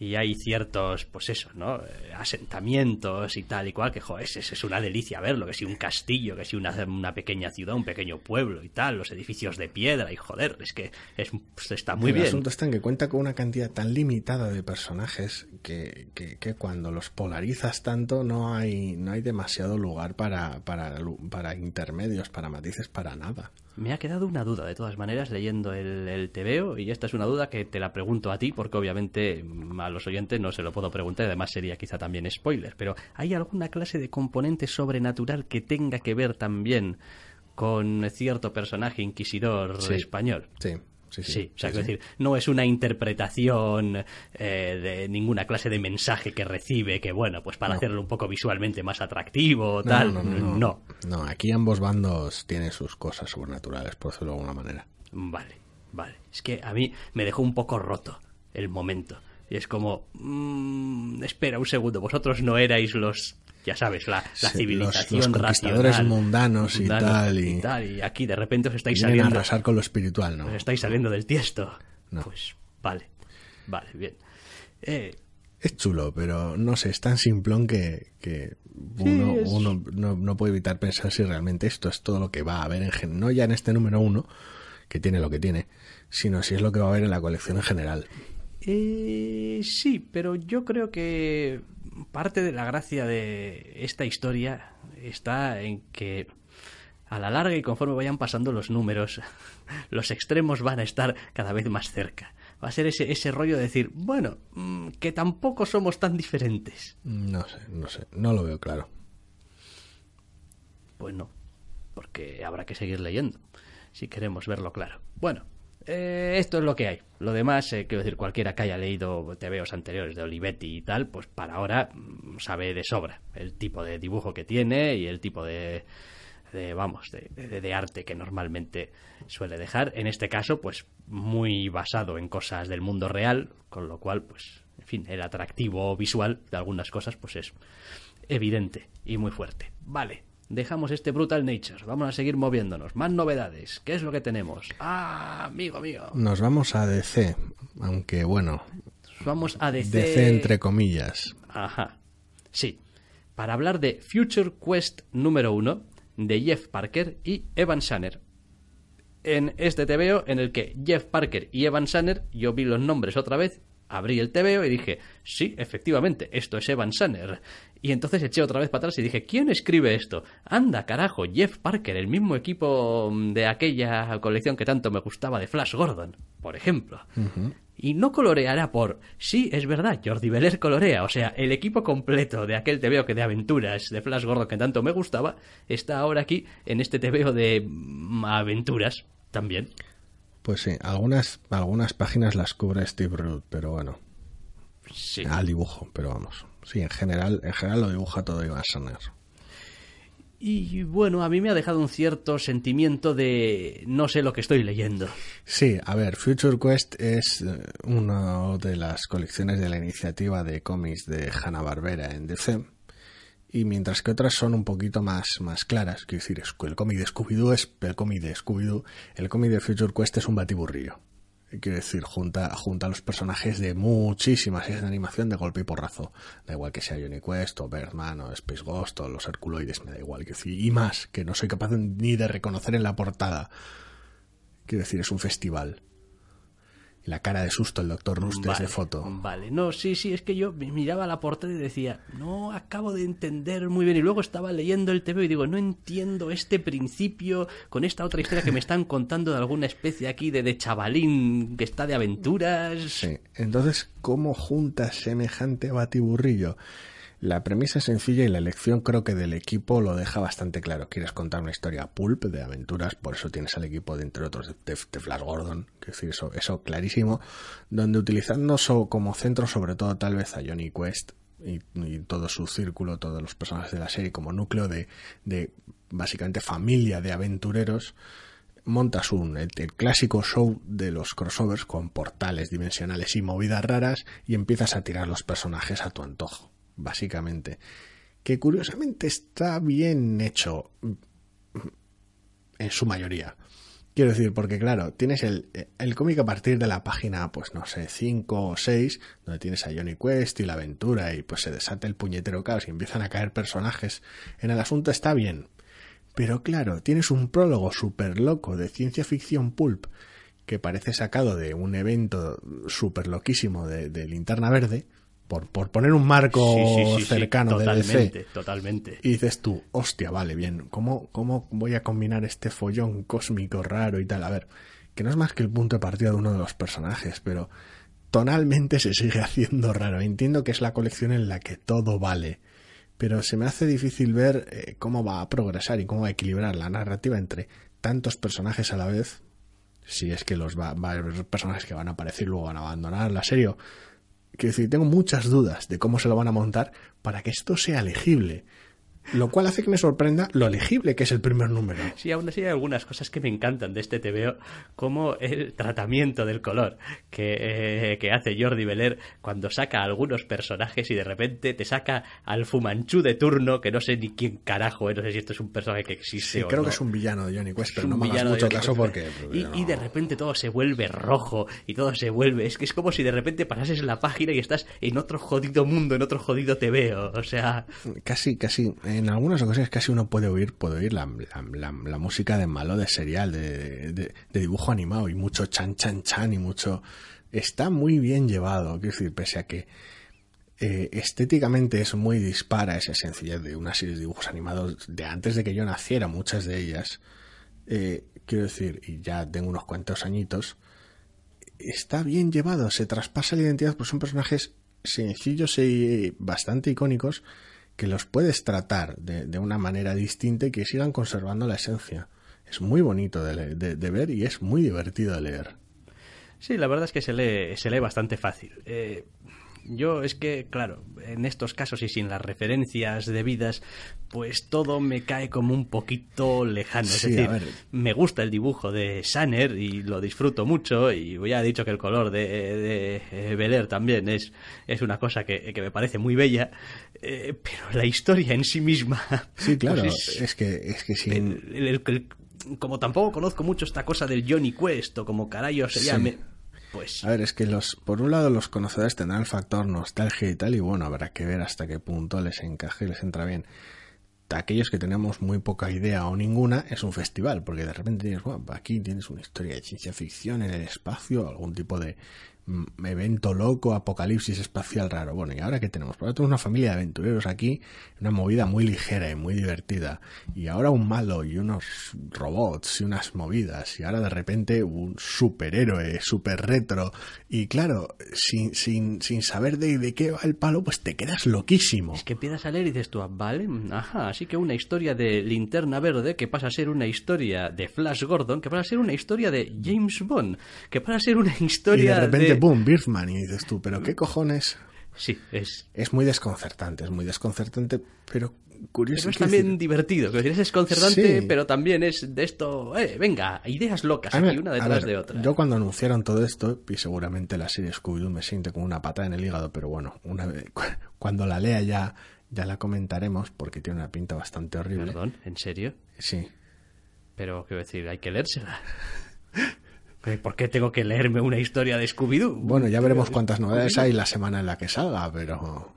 [SPEAKER 2] y hay ciertos, pues eso, ¿no? Asentamientos y tal y cual, que, joder, es, es una delicia verlo, que si un castillo, que si una, una pequeña ciudad, un pequeño pueblo y tal, los edificios de piedra y joder, es que es, pues está muy
[SPEAKER 3] El
[SPEAKER 2] bien.
[SPEAKER 3] El asunto está en que cuenta con una cantidad tan limitada de personajes que, que, que, cuando los polarizas tanto no hay, no hay demasiado lugar para, para, para intermedios, para matices, para nada.
[SPEAKER 2] Me ha quedado una duda, de todas maneras, leyendo el, el TVO, y esta es una duda que te la pregunto a ti, porque obviamente a los oyentes no se lo puedo preguntar, además sería quizá también spoiler, pero ¿hay alguna clase de componente sobrenatural que tenga que ver también con cierto personaje inquisidor
[SPEAKER 3] sí,
[SPEAKER 2] español?
[SPEAKER 3] Sí. Sí, sí,
[SPEAKER 2] sí, o sea,
[SPEAKER 3] sí,
[SPEAKER 2] es decir, no es una interpretación eh, de ninguna clase de mensaje que recibe que, bueno, pues para
[SPEAKER 3] No.
[SPEAKER 2] hacerlo un poco visualmente más atractivo o tal.
[SPEAKER 3] No, no, no, no. Aquí ambos bandos tienen sus cosas sobrenaturales, por decirlo de alguna manera.
[SPEAKER 2] Vale, vale. Es que a mí me dejó un poco roto el momento. Y es como, mm, espera un segundo, vosotros no erais los, ya sabes, la, la
[SPEAKER 3] Sí,
[SPEAKER 2] civilización
[SPEAKER 3] los, los conquistadores
[SPEAKER 2] racional,
[SPEAKER 3] mundanos y
[SPEAKER 2] mundanos
[SPEAKER 3] tal, y-
[SPEAKER 2] tal, y aquí de repente os estáis
[SPEAKER 3] Vienen a
[SPEAKER 2] saliendo,
[SPEAKER 3] arrasar con lo espiritual, ¿no?
[SPEAKER 2] os estáis saliendo del tiesto.
[SPEAKER 3] No.
[SPEAKER 2] Pues vale, vale, bien. Eh,
[SPEAKER 3] Es chulo, pero no sé, es tan simplón que, que uno,
[SPEAKER 2] es-
[SPEAKER 3] uno no, no puede evitar pensar si realmente esto es todo lo que va a haber en no ya en este número uno, que tiene lo que tiene, sino si es lo que va a haber en la colección en general.
[SPEAKER 2] Eh, sí, pero yo creo que parte de la gracia de esta historia está en que a la larga y conforme vayan pasando los números, los extremos van a estar cada vez más cerca. Va a ser ese, ese rollo de decir, bueno, mm, que tampoco somos tan diferentes.
[SPEAKER 3] No sé, no sé, no lo veo claro.
[SPEAKER 2] Pues no, porque habrá que seguir leyendo si queremos verlo claro. Bueno, eh, esto es lo que hay. Lo demás, eh, quiero decir, cualquiera que haya leído TVOs anteriores de Olivetti y tal, pues para ahora mm, sabe de sobra el tipo de dibujo que tiene y el tipo de, de vamos, de, de- de arte que normalmente suele dejar. En este caso, pues muy basado en cosas del mundo real, con lo cual, pues, en fin, el atractivo visual de algunas cosas, pues es evidente y muy fuerte. Vale, dejamos este Brutal Nature, vamos a seguir moviéndonos. Más novedades, ¿qué es lo que tenemos? Ah, amigo mío.
[SPEAKER 3] Nos vamos a DC, aunque bueno,
[SPEAKER 2] vamos a DC...
[SPEAKER 3] DC entre comillas.
[SPEAKER 2] Ajá. Sí. Para hablar de Future Quest número 1 de Jeff Parker y Evan Sanner. En este TVO en el que Jeff Parker y Evan Sanner, yo vi los nombres otra vez, abrí el TVO y dije, sí, efectivamente, esto es Evan Sanner. Y entonces eché otra vez para atrás y dije, ¿quién escribe esto? Anda, carajo, Jeff Parker, el mismo equipo de aquella colección que tanto me gustaba de Flash Gordon, por ejemplo. Y no coloreará por... Sí, es verdad, Jordi Beller colorea. O sea, el equipo completo de aquel TVO que de aventuras de Flash Gordon que tanto me gustaba está ahora aquí en este TVO de mm, aventuras también.
[SPEAKER 3] Pues sí, algunas, algunas páginas las cubre Steve Root, pero bueno.
[SPEAKER 2] Sí.
[SPEAKER 3] Al dibujo, pero vamos. Sí, en general, en general lo dibuja todo Ivan Sanner.
[SPEAKER 2] Y bueno, a mí me ha dejado un cierto sentimiento de no sé lo que estoy leyendo.
[SPEAKER 3] Sí, a ver, Future Quest es eh, una de las colecciones de la iniciativa de cómics de Hanna-Barbera en DC. Y mientras que otras son un poquito más, más claras, quiero decir, el cómic de Scooby-Doo es el cómic de Scooby-Doo, el cómic de Future Quest es un batiburrillo. Quiero decir, junta, junta a los personajes de muchísimas series de animación de golpe y porrazo. Da igual que sea Johnny Quest o Birdman o Space Ghost o los Herculoides, me da igual. Quiero decir, y más, que no soy capaz ni de reconocer en la portada. Quiero decir, es un festival. La cara de susto el doctor Rustes
[SPEAKER 2] Vale,
[SPEAKER 3] de foto.
[SPEAKER 2] Vale, no, sí, sí, es que yo miraba la portada y decía, no acabo de entender muy bien. Y luego estaba leyendo el TV y digo, no entiendo este principio con esta otra historia que me están contando de alguna especie aquí de, de chavalín que está de aventuras.
[SPEAKER 3] Sí. Entonces, ¿cómo juntas semejante batiburrillo? La premisa es sencilla y la elección creo que del equipo lo deja bastante claro. Quieres contar una historia pulp de aventuras, por eso tienes al equipo de entre otros de, de- Flash Gordon, que decir eso, eso clarísimo, donde utilizando como centro sobre todo tal vez a Johnny Quest y, todo su círculo, todos los personajes de la serie como núcleo de, de básicamente familia de aventureros, montas un el clásico show de los crossovers con portales dimensionales y movidas raras y empiezas a tirar los personajes a tu antojo, básicamente. Que curiosamente está bien hecho en su mayoría. Quiero decir, porque claro, tienes el, el cómic a partir de la página, pues no sé, 5 o 6, donde tienes a Johnny Quest y la aventura y pues se desata el puñetero caos y empiezan a caer personajes en el asunto, está bien. Pero claro, tienes un prólogo súper loco de ciencia ficción pulp que parece sacado de un evento súper loquísimo de, de Linterna Verde, por, por poner un marco
[SPEAKER 2] Sí, sí, sí, sí,
[SPEAKER 3] cercano de
[SPEAKER 2] totalmente,
[SPEAKER 3] DC.
[SPEAKER 2] totalmente.
[SPEAKER 3] Y dices tú, hostia, vale, bien, ¿cómo, ¿cómo voy a combinar este follón cósmico raro y tal? A ver, que no es más que el punto de partida de uno de los personajes, pero tonalmente se sigue haciendo raro. Entiendo que es la colección en la que todo vale, pero se me hace difícil ver eh, cómo va a progresar y cómo va a equilibrar la narrativa entre tantos personajes a la vez. Si es que los va, va a haber personajes que van a aparecer y luego van a abandonar la serie. Quiero decir, tengo muchas dudas de cómo se lo van a montar para que esto sea legible. Lo cual hace que me sorprenda lo legible que es el primer número.
[SPEAKER 2] Sí, aún así hay algunas cosas que me encantan de este TVO, como el tratamiento del color que, eh, que hace Jordi Beler cuando saca a algunos personajes y de repente te saca al Fumanchu de turno, que no sé ni quién carajo es, no sé si esto es un personaje que existe
[SPEAKER 3] Sí,
[SPEAKER 2] o
[SPEAKER 3] creo
[SPEAKER 2] no.
[SPEAKER 3] que es un villano de Johnny Quest,
[SPEAKER 2] Es
[SPEAKER 3] pero
[SPEAKER 2] un
[SPEAKER 3] no me hagas mucho caso porque...
[SPEAKER 2] Y,
[SPEAKER 3] no.
[SPEAKER 2] y de repente todo se vuelve rojo y todo se vuelve... Es que es como si de repente pasases la página y estás en otro jodido mundo, en otro jodido TVO. O sea...
[SPEAKER 3] Casi, casi, en algunas ocasiones casi uno puede oír, puede oír la, música de malo de serial, de dibujo animado y mucho chan chan chan y mucho... Está muy bien llevado, quiero decir, pese a que eh, estéticamente es muy dispara esa sencillez de una serie de dibujos animados de antes de que yo naciera, muchas de ellas. Eh, quiero decir, y ya tengo unos cuantos añitos, está bien llevado, se traspasa la identidad, pues son personajes sencillos y bastante icónicos que los puedes tratar de, de una manera distinta y que sigan conservando la esencia. Es muy bonito de, de ver y es muy divertido de leer.
[SPEAKER 2] Sí, la verdad es que se lee, se lee bastante fácil. Eh, yo es que, claro, en estos casos y sin las referencias debidas, pues todo me cae como un poquito lejano. Es decir, me gusta el dibujo de Sanner y lo disfruto mucho y ya he dicho que el color de, de eh, Beler también es, es una cosa que, que me parece muy bella, eh, pero la historia en sí misma...
[SPEAKER 3] Sí, claro,
[SPEAKER 2] pues es-
[SPEAKER 3] es que, es que sin...
[SPEAKER 2] el- el- el- como tampoco conozco mucho esta cosa del Johnny Quest o como carayo se
[SPEAKER 3] Sí.
[SPEAKER 2] llame, Pues
[SPEAKER 3] A ver, es que los, por un lado los conocedores tendrán el factor nostalgia y tal, y bueno, habrá que ver hasta qué punto les encaje y les entra bien. Aquellos que tenemos muy poca idea o ninguna, es un festival, porque de repente tienes, bueno, aquí tienes una historia de ciencia ficción en el espacio, algún tipo de evento loco, apocalipsis espacial raro. Bueno, ¿y ahora qué tenemos? Ahora tenemos una familia de aventureros aquí, una movida muy ligera y muy divertida. Y ahora un malo y unos robots y unas movidas. Y ahora de repente un superhéroe, super retro. Y claro, sin, sin, sin saber de, de qué va el palo, pues te quedas loquísimo.
[SPEAKER 2] es que empiezas a leer y dices tú, ah, vale, ajá, así que una historia de Linterna Verde que pasa a ser una historia de Flash Gordon, que pasa a ser una historia de James Bond, que pasa a ser una
[SPEAKER 3] Y
[SPEAKER 2] historia
[SPEAKER 3] de repente,
[SPEAKER 2] de...
[SPEAKER 3] boom, Birdman. Y dices tú, ¿pero qué cojones?
[SPEAKER 2] Sí, es...
[SPEAKER 3] Es muy desconcertante, es muy desconcertante, pero curioso.
[SPEAKER 2] Pero es también
[SPEAKER 3] decir,
[SPEAKER 2] divertido, que es desconcertante,
[SPEAKER 3] Sí.
[SPEAKER 2] pero también es de esto, eh, venga, ideas locas
[SPEAKER 3] A ver,
[SPEAKER 2] aquí, una detrás
[SPEAKER 3] ver,
[SPEAKER 2] de otra.
[SPEAKER 3] Yo cuando anunciaron todo esto, y seguramente la serie Scooby-Doo me siente como una patada en el hígado, pero bueno, una vez, cu- cuando la lea ya, ya la comentaremos, porque tiene una pinta bastante horrible.
[SPEAKER 2] Perdón, ¿en serio?
[SPEAKER 3] Sí.
[SPEAKER 2] Pero, quiero decir, hay que leérsela. Eh, ¿Por qué tengo que leerme una historia de Scooby-Doo?
[SPEAKER 3] Bueno, ya veremos cuántas novedades hay la semana en la que salga, pero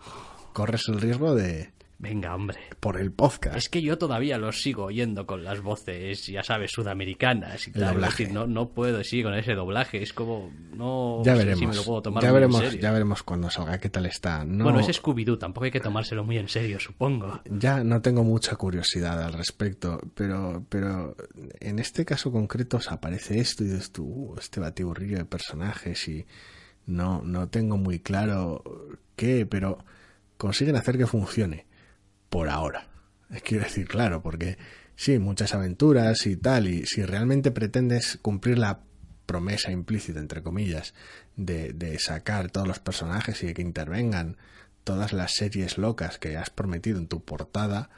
[SPEAKER 3] corres el riesgo de
[SPEAKER 2] Venga, hombre.
[SPEAKER 3] por el podcast.
[SPEAKER 2] Es que yo todavía los sigo oyendo con las voces, ya sabes, sudamericanas y
[SPEAKER 3] El
[SPEAKER 2] tal. Decir, no, no puedo seguir con ese doblaje. Es como, no
[SPEAKER 3] ya
[SPEAKER 2] sé
[SPEAKER 3] veremos.
[SPEAKER 2] si me lo puedo tomar
[SPEAKER 3] ya
[SPEAKER 2] muy
[SPEAKER 3] veremos,
[SPEAKER 2] en serio.
[SPEAKER 3] ya veremos cuando salga qué tal está. No,
[SPEAKER 2] Bueno, es Scooby-Doo, tampoco hay que tomárselo muy en serio, supongo.
[SPEAKER 3] Ya no tengo mucha curiosidad al respecto, pero, pero en este caso concreto os aparece esto y dices tú, "Uh, este batiburrillo de personajes y no, no tengo muy claro qué, pero consiguen hacer que funcione por ahora. Quiero decir, claro, porque sí, muchas aventuras y tal, y si realmente pretendes cumplir la promesa implícita, entre comillas, de, de sacar todos los personajes y de que intervengan todas las series locas que has prometido en tu portada,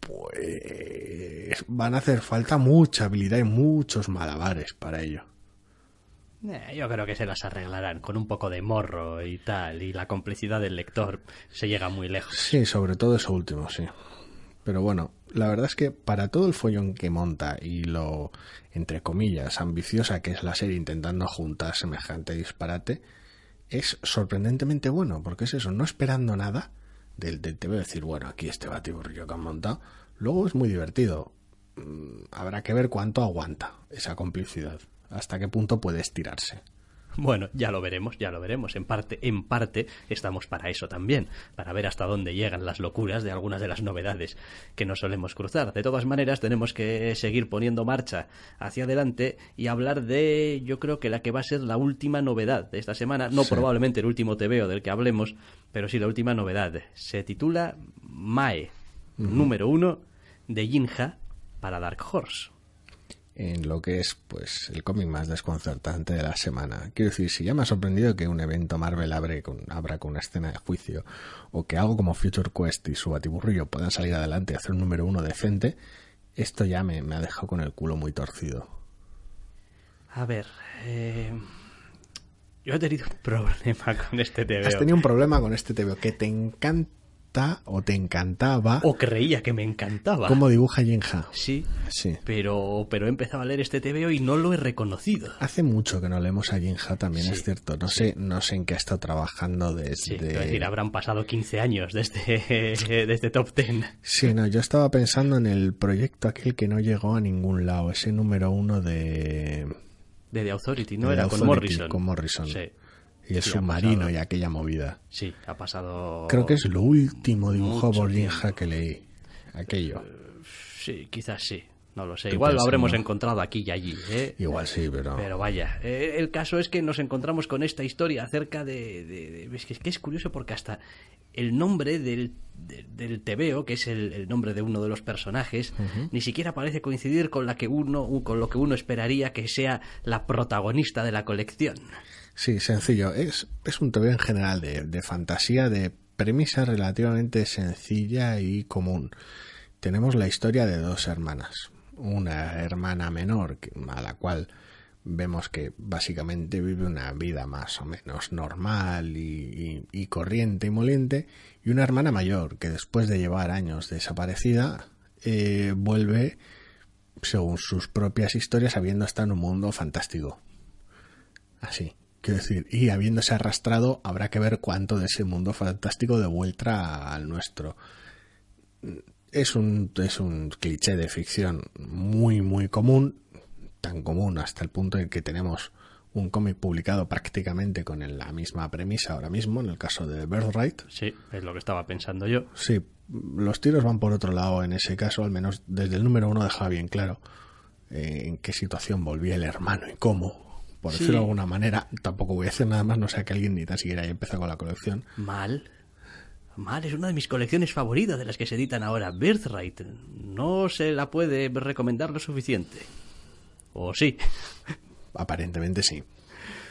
[SPEAKER 3] pues van a hacer falta mucha habilidad y muchos malabares para ello.
[SPEAKER 2] Eh, yo creo que se las arreglarán con un poco de morro y tal, y la complicidad del lector se llega muy lejos.
[SPEAKER 3] Sí, sobre todo eso último, sí. Pero bueno, la verdad es que para todo el follón que monta y lo, entre comillas, ambiciosa que es la serie intentando juntar semejante disparate, es sorprendentemente bueno, porque es eso, no esperando nada del, del a decir, bueno, aquí este batiburrillo que han montado, luego es muy divertido. Mm, Habrá que ver cuánto aguanta esa complicidad, hasta qué punto puede estirarse.
[SPEAKER 2] Bueno, ya lo veremos, ya lo veremos. En parte, en parte, estamos para eso también, para ver hasta dónde llegan las locuras de algunas de las novedades que nos solemos cruzar. De todas maneras, tenemos que seguir poniendo marcha hacia adelante y hablar de, yo creo que la que va a ser la última novedad de esta semana, no
[SPEAKER 3] Sí.
[SPEAKER 2] probablemente el último TVO del que hablemos, pero sí la última novedad. Se titula Mae, número uno de Jinja para Dark Horse.
[SPEAKER 3] En lo que es pues el cómic más desconcertante de la semana. Quiero decir, si ya me ha sorprendido que un evento Marvel abre con, abra con una escena de juicio o que algo como Future Quest y su batiburrillo puedan salir adelante y hacer un número uno decente, esto ya me, me ha dejado con el culo muy torcido.
[SPEAKER 2] A ver, eh, yo he tenido un problema con este TVO.
[SPEAKER 3] Has tenido un problema con este TVO que te encanta o te encantaba
[SPEAKER 2] O creía que me encantaba.
[SPEAKER 3] cómo dibuja Jinja.
[SPEAKER 2] Sí,
[SPEAKER 3] Sí.
[SPEAKER 2] pero, pero he empezado a leer este TVO y no lo he reconocido.
[SPEAKER 3] Hace mucho que no leemos a Jinja, también
[SPEAKER 2] Sí,
[SPEAKER 3] es cierto. No sé, no sé en qué ha estado trabajando desde.
[SPEAKER 2] Sí, quiero decir, habrán pasado 15 años desde, desde Top Ten.
[SPEAKER 3] Sí, no, yo estaba pensando en el proyecto aquel que no llegó a ningún lado, ese número uno de...
[SPEAKER 2] De The Authority, ¿no?
[SPEAKER 3] de
[SPEAKER 2] Era con Morrison.
[SPEAKER 3] con Morrison.
[SPEAKER 2] Sí,
[SPEAKER 3] y el
[SPEAKER 2] sí,
[SPEAKER 3] submarino y aquella movida.
[SPEAKER 2] sí, ha pasado...
[SPEAKER 3] Creo que es lo último dibujo
[SPEAKER 2] mucho
[SPEAKER 3] por que leí. Aquello.
[SPEAKER 2] Sí, quizás sí. No lo sé. Igual lo habremos encontrado aquí y allí, ¿eh?
[SPEAKER 3] Igual sí, pero...
[SPEAKER 2] Pero vaya, eh, el caso es que nos encontramos con esta historia acerca de... de- de- es, que, es que es curioso porque hasta el nombre del, de- del TVO, que es el, el nombre de uno de los personajes, ni siquiera parece coincidir con, la que uno, con lo que uno esperaría que sea la protagonista de la colección.
[SPEAKER 3] Sí, sencillo. Es, es un TV en general de, fantasía, de premisa relativamente sencilla y común. Tenemos la historia de dos hermanas. Una hermana menor a la cual vemos que básicamente vive una vida más o menos normal y corriente y moliente. Y una hermana mayor que después de llevar años desaparecida eh, vuelve, según sus propias historias, habiendo estado en un mundo fantástico. Así. Quiero decir, y habiéndose arrastrado, habrá que ver cuánto de ese mundo fantástico de vuelta al nuestro. Es un, es un cliché de ficción muy, muy común, tan común hasta el punto en que tenemos un cómic publicado prácticamente con la misma premisa ahora mismo, en el caso de Birthright.
[SPEAKER 2] Sí, es lo que estaba pensando yo.
[SPEAKER 3] Sí, los tiros van por otro lado en ese caso, al menos desde el número uno dejaba bien claro eh, en qué situación volvía el hermano y cómo por decirlo de alguna manera. Tampoco voy a decir nada más, no sea que alguien ni tan siquiera haya empezado con la colección.
[SPEAKER 2] Mal. Mal, es una de mis colecciones favoritas de las que se editan ahora. Birthright. No se la puede recomendar lo suficiente. ¿O sí?
[SPEAKER 3] Aparentemente sí.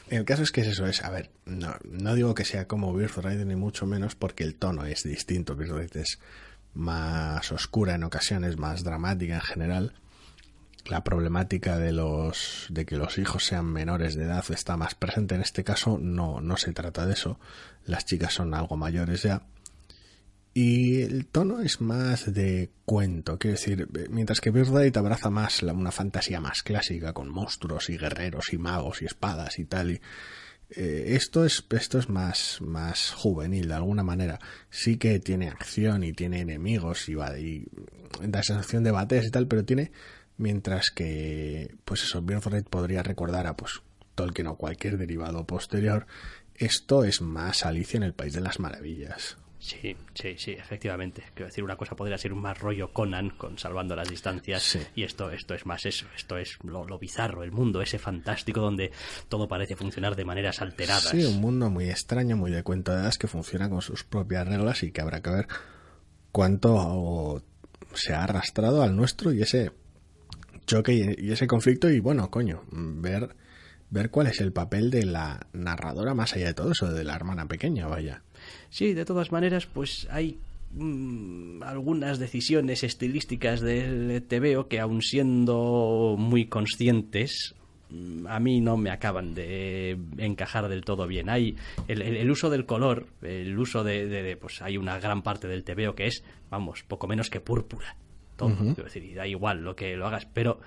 [SPEAKER 3] El caso es que eso es, a ver, no, no digo que sea como Birthright ni mucho menos porque el tono es distinto. Birthright es más oscura en ocasiones, más dramática en general la problemática de los de que los hijos sean menores de edad está más presente. En este caso no no se trata de eso. Las chicas son algo mayores ya. Y el tono es más de cuento, quiero decir, mientras que Birthright abraza más una fantasía más clásica con monstruos y guerreros y magos y espadas y tal, eh, esto es esto es más más juvenil de alguna manera. Sí que tiene acción y tiene enemigos y, y da sensación de batallas y tal, pero tiene mientras que pues eso Birthright podría recordar a pues Tolkien o cualquier derivado posterior esto es más Alicia en el País de las Maravillas
[SPEAKER 2] Sí, sí, sí, efectivamente. Quiero decir, una cosa podría ser un más rollo Conan, con salvando las distancias, y esto, esto es más eso, esto es lo, lo, bizarro, el mundo ese fantástico donde todo parece funcionar de maneras alteradas.
[SPEAKER 3] Sí, un mundo muy extraño, muy de cuento de hadas, que funciona con sus propias reglas y que habrá que ver cuánto se ha arrastrado al nuestro y ese choque y, ese conflicto y bueno, coño, ver, ver cuál es el papel de la narradora más allá de todo eso, de la hermana pequeña, vaya.
[SPEAKER 2] Sí, de todas maneras, pues hay mm, algunas decisiones estilísticas del TVO que aun siendo muy conscientes mm, a mí no me acaban de encajar del todo bien. Hay el, uso del color, el uso de, pues hay una gran parte del TVO que es, vamos, poco menos que púrpura todo. decir, da igual lo que lo hagas, pero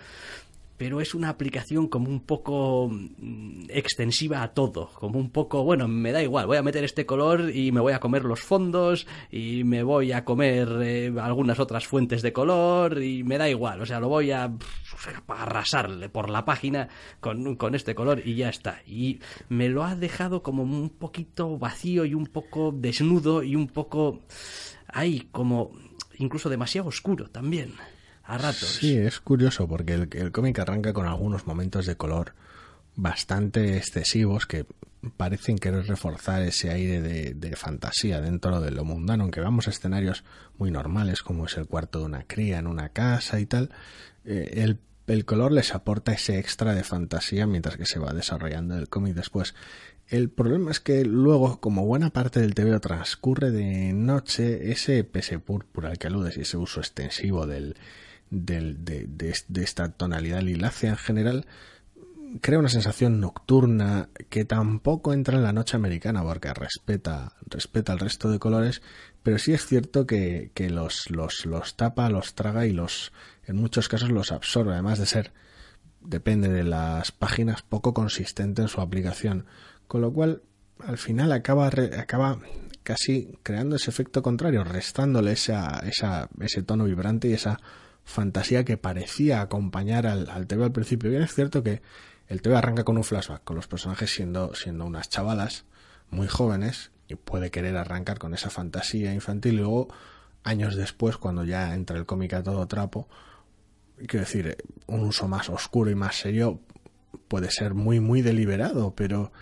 [SPEAKER 2] pero es una aplicación como un poco mm, extensiva a todo, como un poco, bueno, me da igual, voy a meter este color y me voy a comer los fondos y me voy a comer eh, algunas otras fuentes de color y me da igual, o sea, lo voy a, arrasarle por la página con, con este color y ya está. Y me lo ha dejado como un poquito vacío y un poco desnudo y un poco, ahí, como incluso demasiado oscuro también, a ratos.
[SPEAKER 3] Sí, es curioso porque el, cómic arranca con algunos momentos de color bastante excesivos que parecen querer reforzar ese aire de, fantasía dentro de lo mundano, aunque vamos a escenarios muy normales como es el cuarto de una cría en una casa y tal, eh, el, el color les aporta ese extra de fantasía mientras que se va desarrollando el cómic después. El problema es que luego, como buena parte del TVO transcurre de noche, ese pese púrpura al que aludes y ese uso extensivo del, del, de, de, esta tonalidad lilácea en general, crea una sensación nocturna que tampoco entra en la noche americana porque respeta, respeta el resto de colores, pero sí es cierto que, que los, los, los tapa, los traga y los, en muchos casos los absorbe, además de ser, depende de las páginas, poco consistente en su aplicación con lo cual, al final acaba, acaba casi creando ese efecto contrario, restándole esa, esa, ese tono vibrante y esa fantasía que parecía acompañar al, al TV al principio. Bien es cierto que el TV arranca con un flashback, con los personajes siendo, siendo unas chavalas muy jóvenes y puede querer arrancar con esa fantasía infantil y luego años después cuando ya entra el cómic a todo trapo quiero decir un uso más oscuro y más serio puede ser muy muy deliberado pero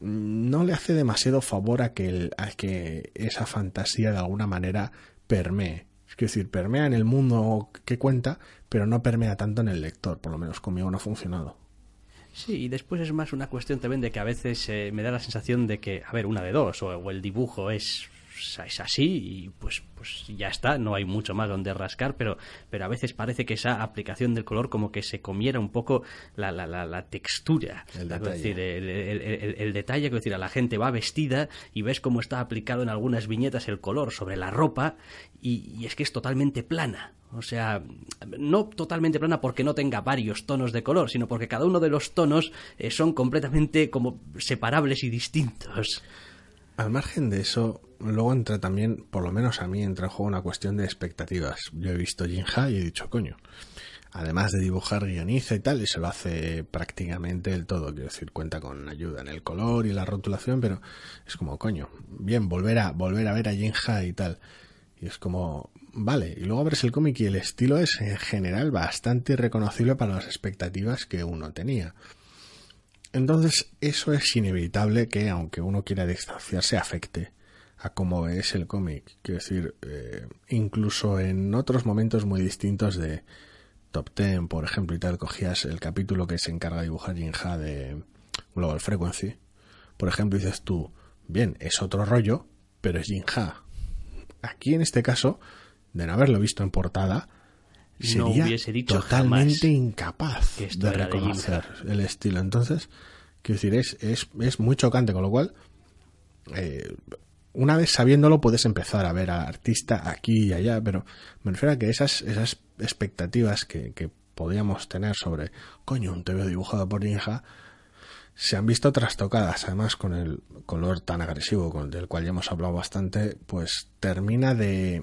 [SPEAKER 3] no le hace demasiado favor a que, a que esa fantasía de alguna manera permee. Es decir, permea en el mundo que cuenta, pero no permea tanto en el lector, por lo menos conmigo no ha funcionado.
[SPEAKER 2] Sí, y después es más una cuestión también de que a veces eh, me da la sensación de que, a ver, una de dos, o, el dibujo es es así y pues, pues ya está, no hay mucho más donde rascar, pero, pero a veces parece que esa aplicación del color como que se comiera un poco la, la, la, textura,
[SPEAKER 3] el
[SPEAKER 2] detalle.
[SPEAKER 3] Decir,
[SPEAKER 2] el, el, el, detalle, que decir, a la gente va vestida y ves cómo está aplicado en algunas viñetas el color sobre la ropa y, y es que es totalmente plana. O sea, no totalmente plana porque no tenga varios tonos de color, sino porque cada uno de los tonos eh, son completamente como separables y distintos.
[SPEAKER 3] Al margen de eso, luego entra también, por lo menos a mí, entra en juego una cuestión de expectativas. Yo he visto Jinja y he dicho, coño, además de dibujar, guioniza y tal, y se lo hace prácticamente el todo. Quiero decir, cuenta con ayuda en el color y la rotulación, pero es como, coño, bien, volver a, volver a ver a Jinja y tal. Y es como, vale, y luego abres el cómic y el estilo es en general bastante irreconocible para las expectativas que uno tenía. Entonces, eso es inevitable que, aunque uno quiera distanciarse, afecte a cómo es el cómic. Quiero decir, eh, incluso en otros momentos muy distintos de Top Ten, por ejemplo, y tal, cogías el capítulo que se encarga de dibujar Jinja de Global Frequency. Por ejemplo, dices tú, bien, es otro rollo, pero es Jinja. Aquí, en este caso, de no haberlo visto en portada,
[SPEAKER 2] no hubiese dicho
[SPEAKER 3] totalmente incapaz de reconocer
[SPEAKER 2] de
[SPEAKER 3] el estilo. Entonces, quiero decir, es, es, es muy chocante, con lo cual, eh, una vez sabiéndolo, puedes empezar a ver al artista aquí y allá, pero me refiero a que esas, esas expectativas que, que podíamos tener sobre, coño, un TV dibujado por Ninja, se han visto trastocadas, además con el color tan agresivo con del cual ya hemos hablado bastante, pues termina de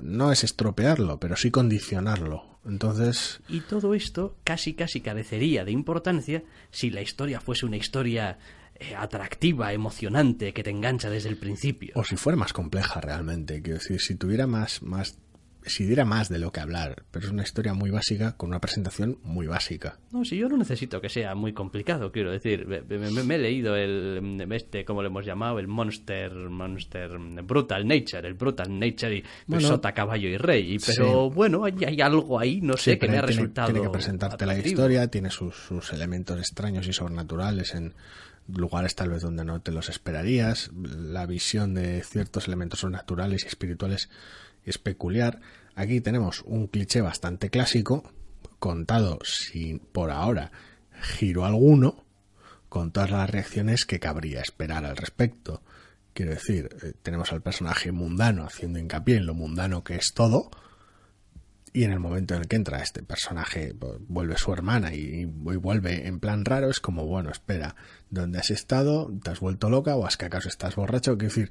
[SPEAKER 3] no es estropearlo, pero sí condicionarlo. Entonces.
[SPEAKER 2] Y todo esto casi casi carecería de importancia si la historia fuese una historia eh, atractiva, emocionante, que te engancha desde el principio.
[SPEAKER 3] O si fuera más compleja realmente. Quiero decir, si tuviera más, más si diera más de lo que hablar, pero es una historia muy básica con una presentación muy básica.
[SPEAKER 2] No, si yo no necesito que sea muy complicado, quiero decir, me, me, me he leído el este, como le hemos llamado, el Monster, Monster Brutal Nature, el Brutal Nature y bueno, Sota, Caballo y Rey, y, pero sí. bueno, hay, hay, algo ahí, no sé,
[SPEAKER 3] sí,
[SPEAKER 2] que me ha
[SPEAKER 3] tiene,
[SPEAKER 2] resultado.
[SPEAKER 3] Tiene que presentarte
[SPEAKER 2] atractivo.
[SPEAKER 3] la historia, tiene sus, sus elementos extraños y sobrenaturales en lugares tal vez donde no te los esperarías, la visión de ciertos elementos sobrenaturales y espirituales es peculiar. Aquí tenemos un cliché bastante clásico, contado sin, por ahora, giro alguno, con todas las reacciones que cabría esperar al respecto. Quiero decir, eh, tenemos al personaje mundano haciendo hincapié en lo mundano que es todo, y en el momento en el que entra este personaje, vuelve su hermana y, y, vuelve en plan raro, es como, bueno, espera, ¿dónde has estado? ¿Te has vuelto loca o es que acaso estás borracho? Quiero decir,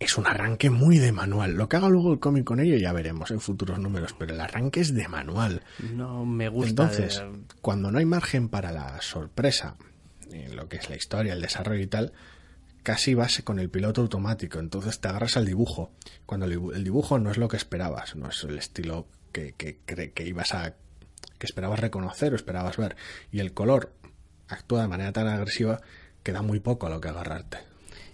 [SPEAKER 3] es un arranque muy de manual. Lo que haga luego el cómic con ello ya veremos en futuros números, pero el arranque es de manual.
[SPEAKER 2] No me gusta.
[SPEAKER 3] Entonces,
[SPEAKER 2] de...
[SPEAKER 3] cuando no hay margen para la sorpresa en lo que es la historia, el desarrollo y tal, casi vas con el piloto automático. Entonces te agarras al dibujo. Cuando el dibujo no es lo que esperabas, no es el estilo que, que, que, que ibas a. que esperabas reconocer o esperabas ver. Y el color actúa de manera tan agresiva que da muy poco a lo que agarrarte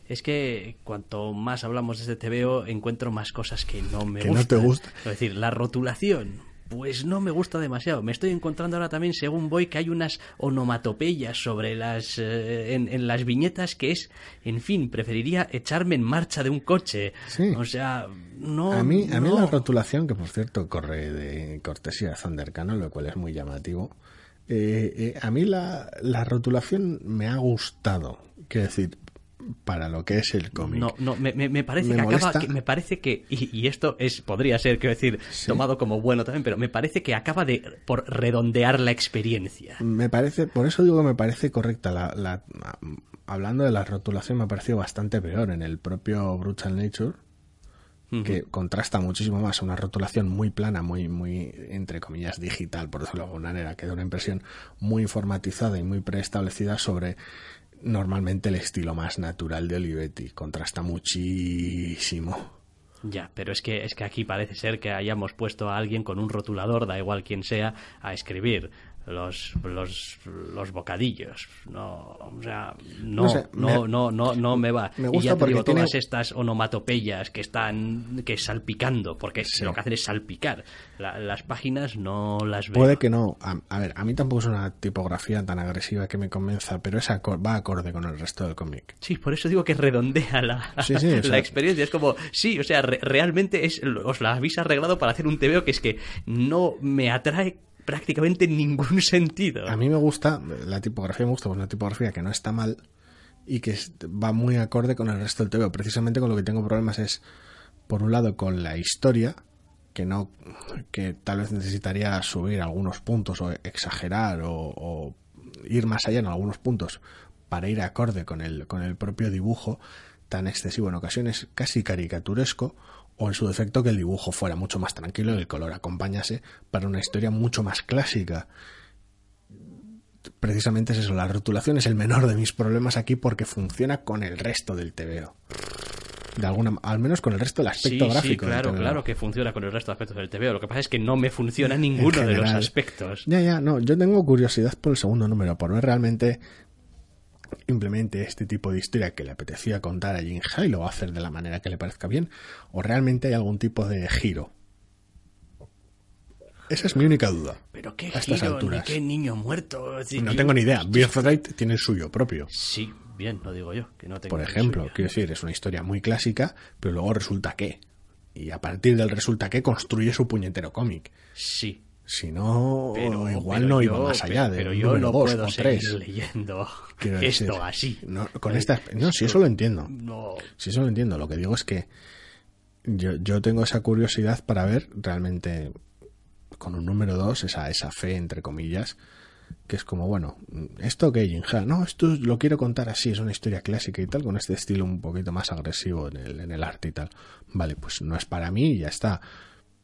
[SPEAKER 2] es que cuanto más hablamos de este TVO encuentro más cosas que no me
[SPEAKER 3] que
[SPEAKER 2] gustan.
[SPEAKER 3] no te gusta.
[SPEAKER 2] Es decir, la rotulación, pues no me gusta demasiado. Me estoy encontrando ahora también, según voy, que hay unas onomatopeyas sobre las eh, en, en, las viñetas que es, en fin, preferiría echarme en marcha de un coche.
[SPEAKER 3] Sí.
[SPEAKER 2] O sea, no.
[SPEAKER 3] A mí, a mí
[SPEAKER 2] no.
[SPEAKER 3] la rotulación, que por cierto corre de cortesía de Thunder Cannon, lo cual es muy llamativo. Eh, eh, a mí la, la rotulación me ha gustado. Quiero decir, para lo que es el cómic.
[SPEAKER 2] No, no, me, me, parece
[SPEAKER 3] Me
[SPEAKER 2] que
[SPEAKER 3] molesta.
[SPEAKER 2] acaba, que me parece que, y, y esto es, podría ser, quiero decir,
[SPEAKER 3] Sí.
[SPEAKER 2] tomado como bueno también, pero me parece que acaba de, por redondear la experiencia.
[SPEAKER 3] Me parece, por eso digo que me parece correcta. La, la, hablando de la rotulación, me ha parecido bastante peor en el propio Brutal Nature, que contrasta muchísimo más una rotulación muy plana, muy, muy, entre comillas, digital, por decirlo de alguna manera, que da una impresión muy informatizada y muy preestablecida sobre normalmente el estilo más natural de Olivetti. Contrasta muchísimo.
[SPEAKER 2] Ya, pero es que, es que aquí parece ser que hayamos puesto a alguien con un rotulador, da igual quién sea, a escribir. Los, los, los bocadillos. No, o sea, no,
[SPEAKER 3] No sé,
[SPEAKER 2] no,
[SPEAKER 3] me-
[SPEAKER 2] no, no, no me va.
[SPEAKER 3] me
[SPEAKER 2] y
[SPEAKER 3] gusta
[SPEAKER 2] ya te
[SPEAKER 3] porque
[SPEAKER 2] digo,
[SPEAKER 3] tiene-
[SPEAKER 2] todas estas onomatopeyas que están que salpicando, porque lo que hacen es salpicar. La- las páginas no las veo.
[SPEAKER 3] Puede que no. A, a ver, a mí tampoco es una tipografía tan agresiva que me convenza, pero es acor- va acorde con el resto del cómic.
[SPEAKER 2] Sí, por eso digo que redondea la,
[SPEAKER 3] Sí, sí, o
[SPEAKER 2] la
[SPEAKER 3] sea-
[SPEAKER 2] experiencia. Es como, sí, o sea, re- realmente es, os la habéis arreglado para hacer un TVO que es que no me atrae prácticamente en ningún sentido.
[SPEAKER 3] A mí me gusta, la tipografía me gusta, pues una tipografía que no está mal y que va muy acorde con el resto del TVO. Precisamente con lo que tengo problemas es, por un lado, con la historia, que no, que tal vez necesitaría subir algunos puntos o exagerar o, o ir más allá en algunos puntos para ir acorde con el, con el propio dibujo tan excesivo en ocasiones casi caricaturesco o en su defecto que el dibujo fuera mucho más tranquilo y el color acompañase para una historia mucho más clásica precisamente es eso, la rotulación es el menor de mis problemas aquí porque funciona con el resto del TVO. De alguna, al menos con el resto del aspecto
[SPEAKER 2] sí,
[SPEAKER 3] gráfico.
[SPEAKER 2] sí, claro, claro que funciona con el resto de aspectos del TVO. Lo que pasa es que no me funciona ninguno de los aspectos.
[SPEAKER 3] Ya, ya, no, yo tengo curiosidad por el segundo número, por ver realmente implemente este tipo de historia que le apetecía contar a Jin y lo va a hacer de la manera que le parezca bien, o realmente hay algún tipo de giro. Esa es mi única duda.
[SPEAKER 2] Pero qué
[SPEAKER 3] a estas
[SPEAKER 2] giro, ni
[SPEAKER 3] alturas.
[SPEAKER 2] qué niño muerto.
[SPEAKER 3] No
[SPEAKER 2] yo-
[SPEAKER 3] tengo ni idea. Birthright tiene el suyo propio.
[SPEAKER 2] Sí, bien, lo digo yo, que no tengo
[SPEAKER 3] Por ejemplo, quiero decir, es una historia muy clásica, pero luego resulta que. Y a partir del resulta que construye su puñetero cómic.
[SPEAKER 2] Sí,
[SPEAKER 3] Si no,
[SPEAKER 2] pero
[SPEAKER 3] igual
[SPEAKER 2] pero
[SPEAKER 3] no
[SPEAKER 2] yo-
[SPEAKER 3] iba más allá
[SPEAKER 2] pero,
[SPEAKER 3] de
[SPEAKER 2] pero yo no
[SPEAKER 3] dos
[SPEAKER 2] puedo
[SPEAKER 3] o
[SPEAKER 2] seguir
[SPEAKER 3] tres.
[SPEAKER 2] leyendo
[SPEAKER 3] Quiero
[SPEAKER 2] esto
[SPEAKER 3] decir,
[SPEAKER 2] así.
[SPEAKER 3] No, con esta, no, si eso lo entiendo.
[SPEAKER 2] No,
[SPEAKER 3] Si eso lo entiendo. Lo que digo es que yo, yo tengo esa curiosidad para ver realmente con un número 2 esa, esa fe, entre comillas, que es como, bueno, esto que Jinja, no, esto lo quiero contar así, es una historia clásica y tal, con este estilo un poquito más agresivo en el, en el arte y tal. Vale, pues no es para mí y ya está.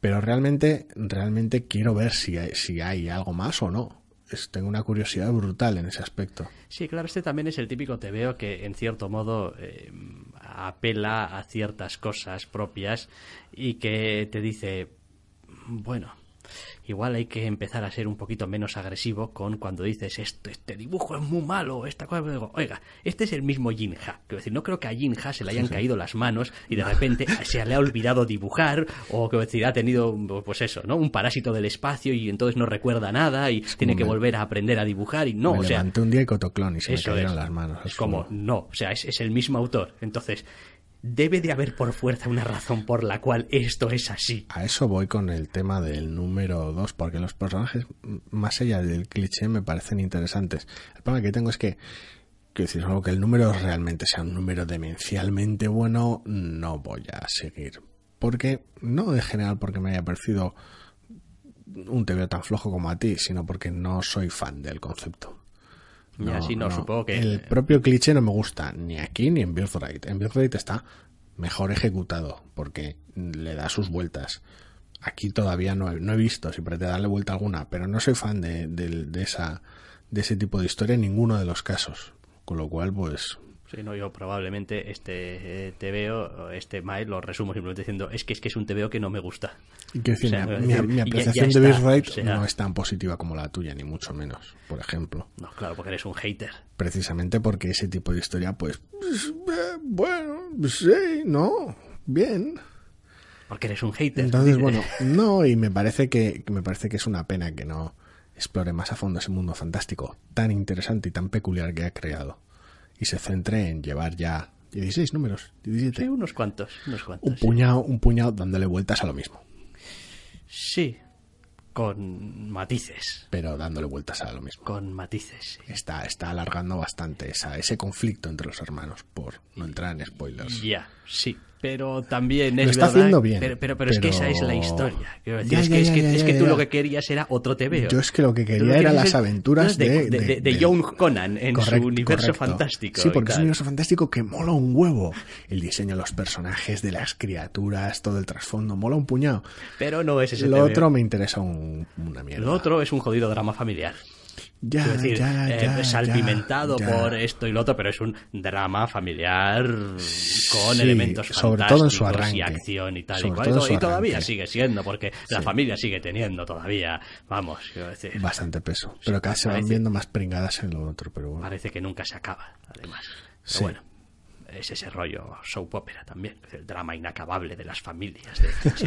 [SPEAKER 3] Pero realmente, realmente quiero ver si hay, si hay algo más o no. Es- tengo una curiosidad brutal en ese aspecto.
[SPEAKER 2] Sí, claro, este también es el típico TVO que en cierto modo eh, apela a ciertas cosas propias y que te dice, bueno, igual hay que empezar a ser un poquito menos agresivo con cuando dices esto, este dibujo es muy malo, esta cosa, digo, oiga, este es el mismo Jinja. Quiero decir, no creo que a Jinja se le hayan caído las manos y de repente se le ha olvidado dibujar o que decir, ha tenido, pues eso, ¿no? Un parásito del espacio y entonces no recuerda nada y tiene que
[SPEAKER 3] me-
[SPEAKER 2] volver a aprender a dibujar y no,
[SPEAKER 3] me
[SPEAKER 2] o sea,
[SPEAKER 3] levanté un día y cotoclón y se me
[SPEAKER 2] eso
[SPEAKER 3] cayeron
[SPEAKER 2] es.
[SPEAKER 3] las manos.
[SPEAKER 2] Es como,
[SPEAKER 3] como-
[SPEAKER 2] no, o sea, es el mismo autor. Entonces, debe de haber por fuerza una razón por la cual esto es así.
[SPEAKER 3] A eso voy con el tema del número 2, porque los personajes, más allá del cliché, me parecen interesantes. El problema que tengo es que, quiero decir, algo que el número realmente sea un número demencialmente bueno, no voy a seguir. Porque, no en general porque me haya parecido un TVO tan flojo como a ti, sino porque no soy fan del concepto.
[SPEAKER 2] Y así no, supongo que...
[SPEAKER 3] El propio cliché no me gusta ni aquí ni en Birthright. En Birthright está mejor ejecutado porque le da sus vueltas. Aquí todavía no he, no he visto si pretende darle vuelta alguna, pero no soy fan de, de- de esa, de ese tipo de historia en ninguno de los casos. Con lo cual, pues,
[SPEAKER 2] Sí, no, yo probablemente este eh, TVO, este mail, lo resumo simplemente diciendo, es que es que es un TVO que no me gusta.
[SPEAKER 3] y quiero decir,
[SPEAKER 2] O sea,
[SPEAKER 3] mi,
[SPEAKER 2] decir,
[SPEAKER 3] apreciación
[SPEAKER 2] ya
[SPEAKER 3] de Birthright
[SPEAKER 2] o sea-
[SPEAKER 3] no es tan positiva como la tuya, ni mucho menos, por ejemplo.
[SPEAKER 2] No, claro, porque eres un hater.
[SPEAKER 3] Precisamente porque ese tipo de historia, pues, pues, eh, bueno, sí, no, bien.
[SPEAKER 2] Porque eres un hater.
[SPEAKER 3] Entonces, bueno, no, y me parece que me parece que es una pena que no explore más a fondo ese mundo fantástico tan interesante y tan peculiar que ha creado. Y se centre en llevar ya 16 números, 17.
[SPEAKER 2] Sí, unos cuantos, unos
[SPEAKER 3] un
[SPEAKER 2] sí.
[SPEAKER 3] puñado, un puñado dándole vueltas a lo mismo.
[SPEAKER 2] Sí, con matices,
[SPEAKER 3] Pero dándole vueltas a lo mismo.
[SPEAKER 2] con matices. sí.
[SPEAKER 3] Está, está alargando bastante esa, ese conflicto entre los hermanos, por no entrar en spoilers.
[SPEAKER 2] Ya, sí. Pero también es
[SPEAKER 3] Lo está
[SPEAKER 2] verdad.
[SPEAKER 3] haciendo bien,
[SPEAKER 2] Pero, pero, pero es que esa es la
[SPEAKER 3] pero-
[SPEAKER 2] historia.
[SPEAKER 3] Ya,
[SPEAKER 2] es que, es que, es que tú lo que querías era otro TVO.
[SPEAKER 3] Yo es que lo que quería era
[SPEAKER 2] querías
[SPEAKER 3] las aventuras de,
[SPEAKER 2] de, de, de- John Conan en su
[SPEAKER 3] Correcto,
[SPEAKER 2] universo
[SPEAKER 3] correcto.
[SPEAKER 2] fantástico.
[SPEAKER 3] Sí, porque es un universo fantástico que mola un huevo. El diseño de los personajes, de las criaturas, todo el trasfondo, mola un puñado.
[SPEAKER 2] Pero no es ese
[SPEAKER 3] Lo
[SPEAKER 2] TVO.
[SPEAKER 3] otro me interesa un- una mierda.
[SPEAKER 2] Lo otro es un jodido drama familiar.
[SPEAKER 3] Ya,
[SPEAKER 2] Quiero decir,
[SPEAKER 3] ya,
[SPEAKER 2] eh,
[SPEAKER 3] ya,
[SPEAKER 2] salpimentado
[SPEAKER 3] ya, ya.
[SPEAKER 2] por esto y lo otro, pero es un drama familiar con
[SPEAKER 3] Sí,
[SPEAKER 2] elementos
[SPEAKER 3] sobre todo en su
[SPEAKER 2] fantásticos
[SPEAKER 3] arranque.
[SPEAKER 2] y acción y tal y
[SPEAKER 3] Sobre
[SPEAKER 2] cual.
[SPEAKER 3] todo
[SPEAKER 2] Y, y todavía sigue siendo, porque la
[SPEAKER 3] Sí.
[SPEAKER 2] familia sigue teniendo todavía, vamos, quiero decir,
[SPEAKER 3] Bastante peso. Pero cada vez se van viendo más pringadas en lo otro, pero bueno.
[SPEAKER 2] parece que nunca se acaba, además. Pero
[SPEAKER 3] Sí.
[SPEAKER 2] bueno. Es ese rollo soap opera también, el drama inacabable de las familias.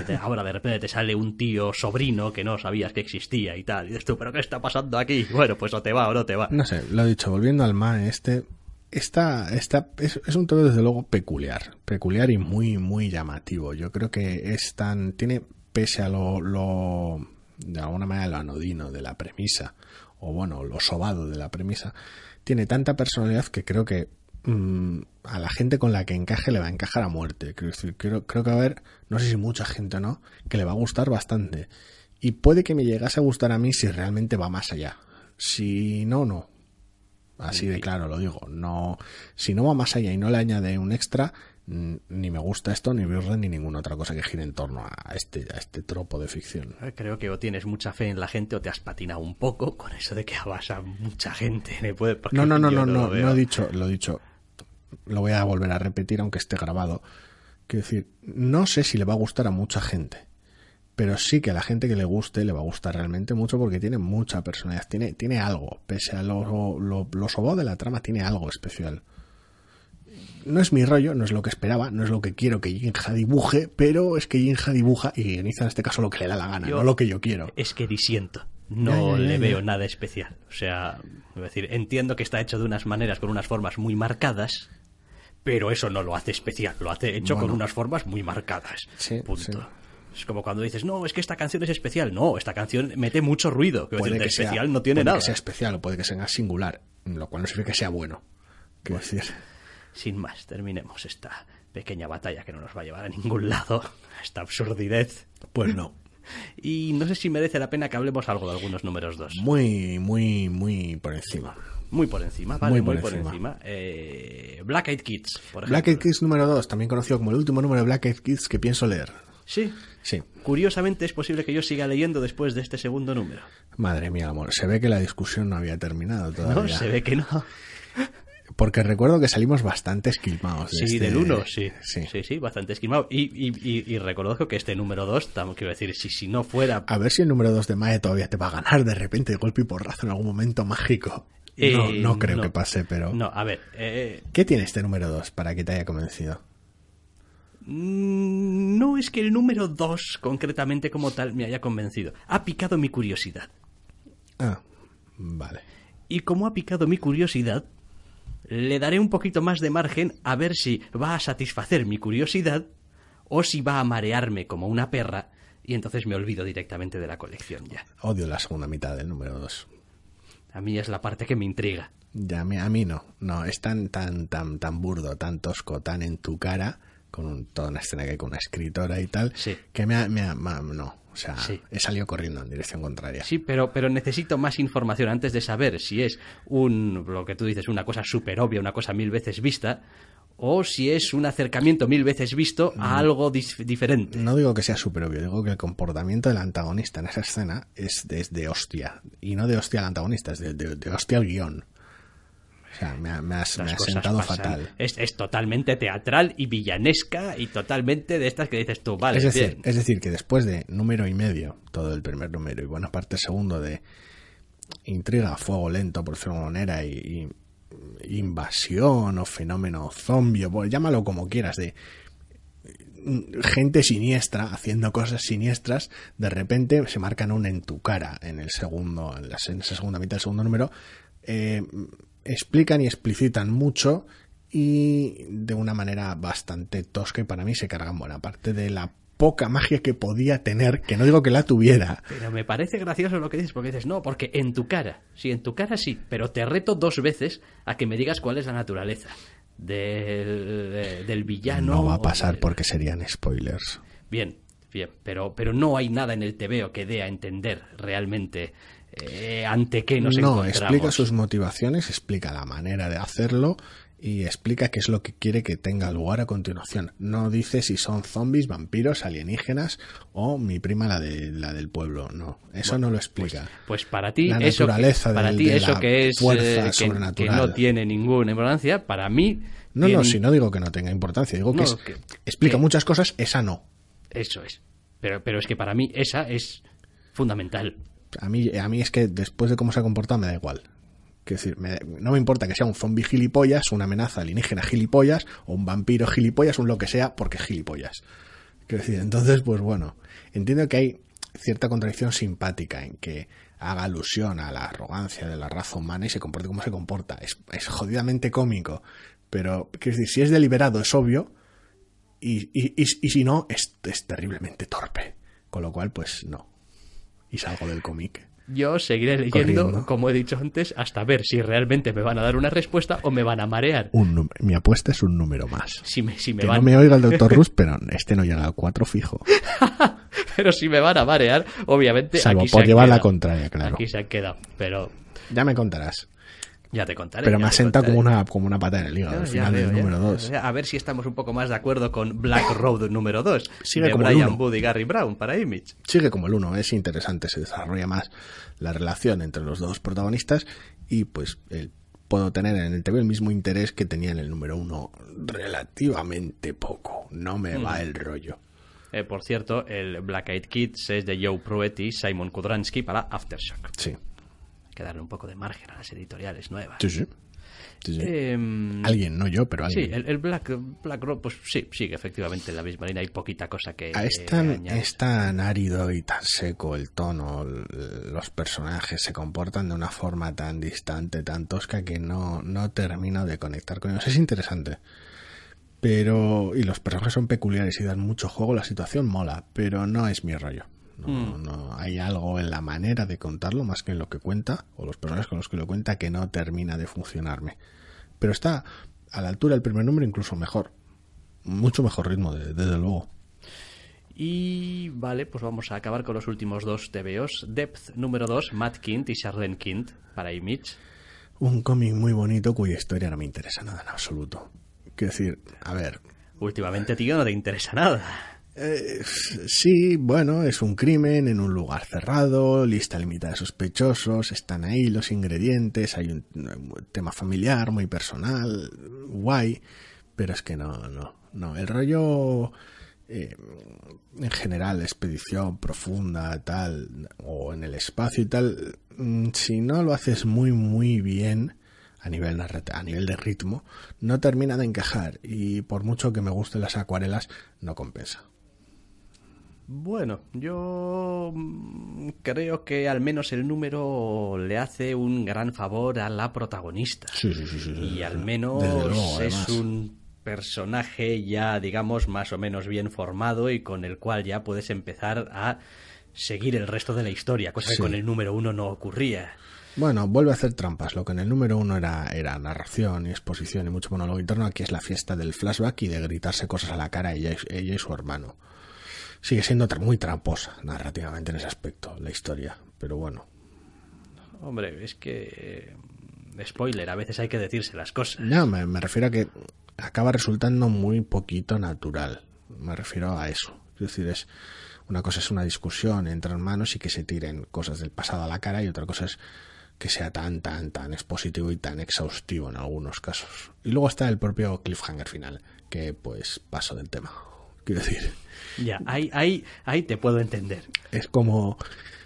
[SPEAKER 2] de- ahora de repente te sale un tío sobrino que no sabías que existía y tal. Y dices tú, ¿pero qué está pasando aquí? Bueno, pues o te va o no te va.
[SPEAKER 3] No sé, lo he dicho, volviendo al MAE este, esta, esta, es, es un todo desde luego peculiar, peculiar y muy, muy llamativo. Yo creo que es tan, tiene, pese a lo, lo, de alguna manera lo anodino de la premisa, o bueno, lo sobado de la premisa, tiene tanta personalidad que creo que mm, a la gente con la que encaje le va a encajar a muerte. Creo, decir, creo, creo que va a haber, no sé si mucha gente o no, que le va a gustar bastante. Y puede que me llegase a gustar a mí si realmente va más allá. Si no, no. Así de claro lo digo. No, si no va más allá y no le añade un extra, ni me gusta esto, ni Virren, ni ninguna otra cosa que gire en torno a este, a este tropo de ficción.
[SPEAKER 2] Eh, Creo que o tienes mucha fe en la gente o te has patinado un poco con eso de que vas a mucha gente.
[SPEAKER 3] No, no, no, no,
[SPEAKER 2] lo
[SPEAKER 3] no, no he dicho, lo he dicho. Lo voy a volver a repetir aunque esté grabado. Quiero decir, no sé si le va a gustar a mucha gente, pero sí que a la gente que le guste le va a gustar realmente mucho porque tiene mucha personalidad, tiene, tiene algo, pese a lo, lo, lo de la trama, tiene algo especial. No es mi rollo, no es lo que esperaba, no es lo que quiero que Jinja dibuje, pero es que Jinja dibuja y guioniza en este caso lo que le da la gana,
[SPEAKER 2] Yo-
[SPEAKER 3] no lo que yo quiero.
[SPEAKER 2] Es que disiento. No
[SPEAKER 3] Ya, ya, ya,
[SPEAKER 2] le veo nada especial. O sea, es decir, entiendo que está hecho de unas maneras, con unas formas muy marcadas, pero eso no lo hace especial. Lo hace hecho con unas formas muy marcadas.
[SPEAKER 3] Sí,
[SPEAKER 2] Punto.
[SPEAKER 3] sí.
[SPEAKER 2] Es como cuando dices, no, es que esta canción es especial. No, esta canción mete mucho ruido.
[SPEAKER 3] Puede
[SPEAKER 2] decir, de
[SPEAKER 3] que sea-
[SPEAKER 2] especial no tiene
[SPEAKER 3] puede
[SPEAKER 2] nada.
[SPEAKER 3] que sea especial o puede que sea singular, lo cual no significa que sea bueno. Decir,
[SPEAKER 2] Sin más, terminemos esta pequeña batalla que no nos va a llevar a ningún lado. Esta absurdidez.
[SPEAKER 3] pues no.
[SPEAKER 2] Y no sé si merece la pena que hablemos algo de algunos números dos.
[SPEAKER 3] Muy, muy, muy por encima.
[SPEAKER 2] Muy por encima, vale, muy
[SPEAKER 3] Muy
[SPEAKER 2] por, encima.
[SPEAKER 3] encima.
[SPEAKER 2] Eh, Black Eyed Kids, por ejemplo.
[SPEAKER 3] Black Eyed Kids número 2, también conocido como el último número de Black Eyed Kids que pienso leer.
[SPEAKER 2] Sí.
[SPEAKER 3] Sí.
[SPEAKER 2] Curiosamente es posible que yo siga leyendo después de este segundo número.
[SPEAKER 3] Madre mía, amor. Se ve que la discusión no había terminado
[SPEAKER 2] No,
[SPEAKER 3] todavía.
[SPEAKER 2] se ve que no.
[SPEAKER 3] Porque recuerdo que salimos bastante esquilmados. de
[SPEAKER 2] Sí,
[SPEAKER 3] este-
[SPEAKER 2] del 1, sí.
[SPEAKER 3] Sí.
[SPEAKER 2] sí. Sí, bastante esquimado. Y, y, y, y reconozco que este número 2, quiero decir, si, si no fuera...
[SPEAKER 3] A ver si el número 2 de Mae todavía te va a ganar de repente de golpe y porrazo en algún momento mágico. No,
[SPEAKER 2] Eh,
[SPEAKER 3] no creo
[SPEAKER 2] no.
[SPEAKER 3] que pase, pero...
[SPEAKER 2] No, a ver, eh,
[SPEAKER 3] ¿Qué tiene este número 2 para que te haya convencido?
[SPEAKER 2] mm, no es que el número 2, concretamente como tal, me haya convencido. Ha picado mi curiosidad.
[SPEAKER 3] Ah, vale.
[SPEAKER 2] Y como ha picado mi curiosidad, le daré un poquito más de margen a ver si va a satisfacer mi curiosidad o si va a marearme como una perra y entonces me olvido directamente de la colección ya.
[SPEAKER 3] Odio la segunda mitad del número 2.
[SPEAKER 2] A mí es la parte que me intriga.
[SPEAKER 3] Ya, a mí, a mí no. No, es tan, tan, tan, tan burdo, tan tosco, tan en tu cara, con un- toda una escena que hay con una escritora y tal,
[SPEAKER 2] Sí.
[SPEAKER 3] que me ha, me ha- ma- no. O sea,
[SPEAKER 2] Sí.
[SPEAKER 3] he salido corriendo en dirección contraria.
[SPEAKER 2] Sí, pero, pero necesito más información antes de saber si es un, lo que tú dices, una cosa súper obvia, una cosa mil veces vista, o si es un acercamiento mil veces visto a algo dis- diferente.
[SPEAKER 3] No digo que sea súper obvio, digo que el comportamiento del antagonista en esa escena es de, es de hostia. Y no de hostia al antagonista, es de, de- de hostia al guion. O sea, me ha, me ha-
[SPEAKER 2] Las
[SPEAKER 3] me ha
[SPEAKER 2] cosas
[SPEAKER 3] sentado
[SPEAKER 2] pasan.
[SPEAKER 3] fatal.
[SPEAKER 2] Es, es totalmente teatral y villanesca y totalmente de estas que dices tú, vale,
[SPEAKER 3] es, decir,
[SPEAKER 2] bien.
[SPEAKER 3] es decir, que después de número y medio, todo el primer número y buena parte segundo de intriga a fuego lento, por decirlo de alguna manera, y, y invasión o fenómeno zombie, llámalo como quieras, de mm, gente siniestra haciendo cosas siniestras, de repente se marcan un en tu cara en el segundo, en, la, esa segunda mitad del segundo número, eh, explican y explicitan mucho y de una manera bastante tosca y para mí se cargan buena parte de la poca magia que podía tener, que no digo que la tuviera.
[SPEAKER 2] Pero me parece gracioso lo que dices, porque dices, no, porque en tu cara, sí, en tu cara sí, pero te reto dos veces a que me digas cuál es la naturaleza del, de- del villano.
[SPEAKER 3] No va a pasar
[SPEAKER 2] del-
[SPEAKER 3] porque serían spoilers.
[SPEAKER 2] Bien, bien, pero, pero no hay nada en el TVO que dé a entender realmente eh, ante qué nos
[SPEAKER 3] no,
[SPEAKER 2] encontramos.
[SPEAKER 3] explica sus motivaciones, explica la manera de hacerlo y explica qué es lo que quiere que tenga lugar a continuación. No dice si son zombies, vampiros, alienígenas o mi prima la de la del pueblo. No, eso no lo explica.
[SPEAKER 2] Pues para ti
[SPEAKER 3] La
[SPEAKER 2] eso, que,
[SPEAKER 3] naturaleza
[SPEAKER 2] para
[SPEAKER 3] del-
[SPEAKER 2] ti
[SPEAKER 3] de
[SPEAKER 2] eso
[SPEAKER 3] la
[SPEAKER 2] que es
[SPEAKER 3] fuerza
[SPEAKER 2] eh, que- que,
[SPEAKER 3] sobrenatural.
[SPEAKER 2] no tiene ninguna importancia, para mí
[SPEAKER 3] No,
[SPEAKER 2] tiene-
[SPEAKER 3] no, si no digo que no tenga importancia, digo que, es-
[SPEAKER 2] que-
[SPEAKER 3] explica muchas cosas, esa no.
[SPEAKER 2] eso es. Pero pero es que para mí esa es fundamental.
[SPEAKER 3] A mí, a mí es que después de cómo se ha comportado me da igual. Quiero decir, me- no me importa que sea un zombie gilipollas, una amenaza alienígena gilipollas, o un vampiro gilipollas, un lo que sea, porque gilipollas. Quiero decir, entonces, pues bueno, entiendo que hay cierta contradicción simpática en que haga alusión a la arrogancia de la raza humana y se comporte como se comporta. Es, es jodidamente cómico, pero, quiero decir, si es deliberado es obvio, y, y, y, y si no, es, es terriblemente torpe. Con lo cual, pues no. Y salgo del cómic.
[SPEAKER 2] Yo seguiré leyendo,
[SPEAKER 3] Corriendo.
[SPEAKER 2] como he dicho antes, hasta ver si realmente me van a dar una respuesta o me van a marear.
[SPEAKER 3] Un mi apuesta es un número más.
[SPEAKER 2] Si me, si me
[SPEAKER 3] Que
[SPEAKER 2] van...
[SPEAKER 3] no me oiga el doctor Rus, pero este no llega al 4 fijo.
[SPEAKER 2] Pero si me van a marear, obviamente
[SPEAKER 3] Salvo
[SPEAKER 2] aquí
[SPEAKER 3] por llevar la contraria, claro.
[SPEAKER 2] Aquí se han quedado, pero
[SPEAKER 3] Ya me contarás.
[SPEAKER 2] Ya te contaré.
[SPEAKER 3] Pero me ha sentado como una, como una pata en el hígado al final
[SPEAKER 2] veo,
[SPEAKER 3] del número 2.
[SPEAKER 2] A ver si estamos un poco más de acuerdo con Black Road número 2.
[SPEAKER 3] Sigue
[SPEAKER 2] de
[SPEAKER 3] como el
[SPEAKER 2] Brian
[SPEAKER 3] uno.
[SPEAKER 2] Wood y Gary Brown para Image.
[SPEAKER 3] Sigue como el 1, es interesante, se desarrolla más la relación entre los dos protagonistas y pues el- puedo tener en el TV el mismo interés que tenía en el número 1 relativamente poco. No me
[SPEAKER 2] Mm.
[SPEAKER 3] va el rollo.
[SPEAKER 2] Eh, por cierto, el Black Eyed Kids es de Joe Pruetti y Simon Kudransky para Aftershock.
[SPEAKER 3] Sí.
[SPEAKER 2] Que darle un poco de margen a las editoriales nuevas.
[SPEAKER 3] Sí, sí. Sí, sí.
[SPEAKER 2] Em,
[SPEAKER 3] Alguien, no yo, pero
[SPEAKER 2] Sí,
[SPEAKER 3] alguien.
[SPEAKER 2] el, el Black, Black Road, pues sí, sigue efectivamente en la misma línea. Hay poquita cosa que.
[SPEAKER 3] Ah, es
[SPEAKER 2] eh,
[SPEAKER 3] tan,
[SPEAKER 2] añadir.
[SPEAKER 3] es tan árido y tan seco el tono, los personajes se comportan de una forma tan distante, tan tosca que no, no termino de conectar con ellos. Es interesante. Pero, y los personajes son peculiares y dan mucho juego, la situación mola, pero no es mi rollo. No,
[SPEAKER 2] Mm.
[SPEAKER 3] no, hay algo en la manera de contarlo más que en lo que cuenta, o los personajes con los que lo cuenta, que no termina de funcionarme. Pero está a la altura del primer número, incluso mejor. Mucho mejor ritmo, de- desde luego.
[SPEAKER 2] Y vale, pues vamos a acabar con los últimos dos TVOs. Depth número 2, Matt Kint y Charlene Kint para Image.
[SPEAKER 3] Un cómic muy bonito cuya historia no me interesa nada en absoluto. Quiero decir, a ver,
[SPEAKER 2] Últimamente, tío, no te interesa nada.
[SPEAKER 3] Eh, sí, bueno, es un crimen en un lugar cerrado, lista limitada de sospechosos, están ahí los ingredientes, hay un, tema familiar muy personal, guay, pero es que no, no, no, el rollo eh, en general, expedición profunda, tal, o en el espacio y tal, mm, si no lo haces muy, muy bien, a nivel, a nivel de ritmo, no termina de encajar y por mucho que me gusten las acuarelas, no compensa.
[SPEAKER 2] Bueno, yo mm, creo que al menos el número le hace un gran favor a la protagonista.
[SPEAKER 3] Sí, sí, sí, sí,
[SPEAKER 2] y al menos
[SPEAKER 3] luego,
[SPEAKER 2] es un personaje ya, digamos, más o menos bien formado y con el cual ya puedes empezar a seguir el resto de la historia, cosa
[SPEAKER 3] Sí.
[SPEAKER 2] que con el número uno no ocurría.
[SPEAKER 3] Bueno, vuelve a hacer trampas. Lo que en el número uno era, era narración y exposición y mucho monólogo interno, aquí es la fiesta del flashback y de gritarse cosas a la cara a ella, y- ella y su hermano. Sigue siendo muy tramposa narrativamente en ese aspecto, la historia. Pero bueno,
[SPEAKER 2] Hombre, es que... eh, Spoiler, a veces hay que decirse las cosas.
[SPEAKER 3] no, me, me refiero a que acaba resultando muy poquito natural. Me refiero a eso. Es decir, es una cosa es una discusión entre hermanos y que se tiren cosas del pasado a la cara y otra cosa es que sea tan, tan, tan expositivo y tan exhaustivo en algunos casos. Y luego está el propio cliffhanger final, que pues paso del tema. Quiero decir,
[SPEAKER 2] Ya, ahí, ahí, ahí te puedo entender.
[SPEAKER 3] es como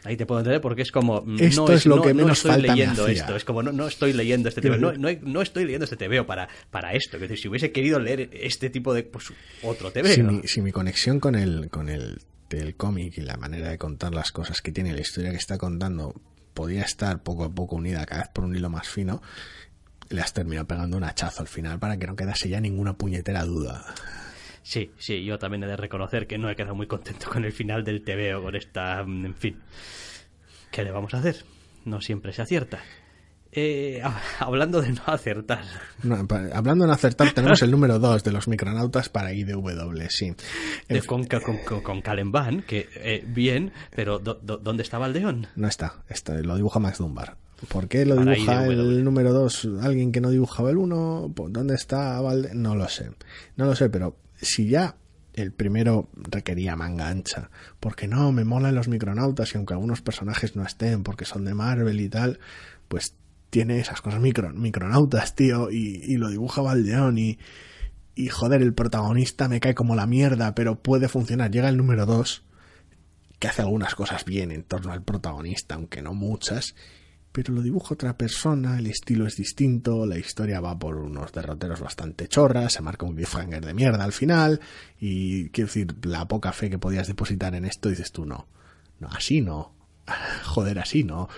[SPEAKER 2] Ahí te puedo entender porque es como... mm,
[SPEAKER 3] Esto
[SPEAKER 2] no
[SPEAKER 3] es lo
[SPEAKER 2] no-
[SPEAKER 3] que
[SPEAKER 2] no
[SPEAKER 3] menos
[SPEAKER 2] estoy
[SPEAKER 3] falta me
[SPEAKER 2] leyendo
[SPEAKER 3] hacía.
[SPEAKER 2] esto. Es como, no, no estoy leyendo este TVO. No, no, no estoy leyendo este TVO para, para esto. Es decir, si hubiese querido leer este tipo de... Pues otro TVO.
[SPEAKER 3] si mi, si mi conexión con el, con el del cómic y la manera de contar las cosas que tiene, la historia que está contando, podía estar poco a poco unida cada vez por un hilo más fino, le has terminado pegando un hachazo al final para que no quedase ya ninguna puñetera duda.
[SPEAKER 2] Sí, sí, yo también he de reconocer que no he quedado muy contento con el final del TVO, con esta... mm, En fin. ¿Qué le vamos a hacer? No siempre se acierta. Eh, hablando de no acertar.
[SPEAKER 3] No, hablando en acertar, tenemos el número 2 de los micronautas para IDW, sí.
[SPEAKER 2] De, con, con, que eh, bien, pero do- do- ¿dónde estaba el león?
[SPEAKER 3] no está, está, lo dibuja Max Dunbar. ¿Por qué lo
[SPEAKER 2] Para
[SPEAKER 3] dibuja
[SPEAKER 2] IDW.
[SPEAKER 3] el número 2 alguien que no dibujaba el 1? ¿Dónde está Valde? No lo sé. No lo sé, pero si ya el primero requería manga ancha, porque no, me molan los micronautas y aunque algunos personajes no estén porque son de Marvel y tal, pues tiene esas cosas micro, micronautas, tío, y, lo dibuja Valdeón y, y joder, el protagonista me cae como la mierda, pero puede funcionar. Llega el número 2 que hace algunas cosas bien en torno al protagonista, aunque no muchas, pero lo dibuja otra persona, el estilo es distinto, la historia va por unos derroteros bastante chorras, se marca un cliffhanger de mierda al final, y quiero decir, la poca fe que podías depositar en esto, dices tú, no, no, así no, joder, así no.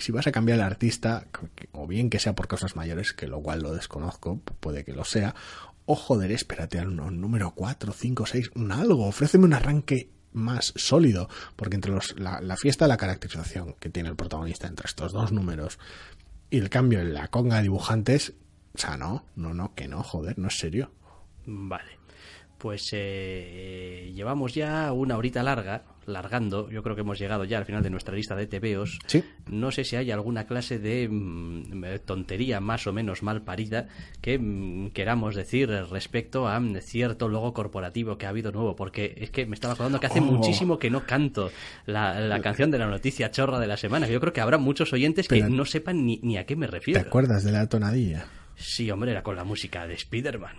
[SPEAKER 3] Si vas a cambiar el artista, o bien que sea por cosas mayores, que lo cual lo desconozco, puede que lo sea, o joder, espérate al número 4, 5, 6, un algo, ofréceme un arranque más sólido, porque entre los, la, la fiesta la caracterización que tiene el protagonista entre estos dos números y el cambio en la conga de dibujantes, o sea, no, no, no, que no, joder, no es serio.
[SPEAKER 2] Vale. Pues eh, llevamos ya una horita larga, largando. Yo creo que hemos llegado ya al final de nuestra lista de TVOs.
[SPEAKER 3] Sí.
[SPEAKER 2] No sé si hay alguna clase de mm, tontería más o menos mal parida que mm, queramos decir respecto a mm, cierto logo corporativo que ha habido nuevo. Porque es que me estaba acordando que hace
[SPEAKER 3] Oh.
[SPEAKER 2] muchísimo que no canto la, la canción de la noticia chorra de la semana. Yo creo que habrá muchos oyentes que no sepan ni, ni a qué me
[SPEAKER 3] ¿Te
[SPEAKER 2] refiero.
[SPEAKER 3] acuerdas de la tonadilla?
[SPEAKER 2] Sí, hombre, era con la música de Spider-Man.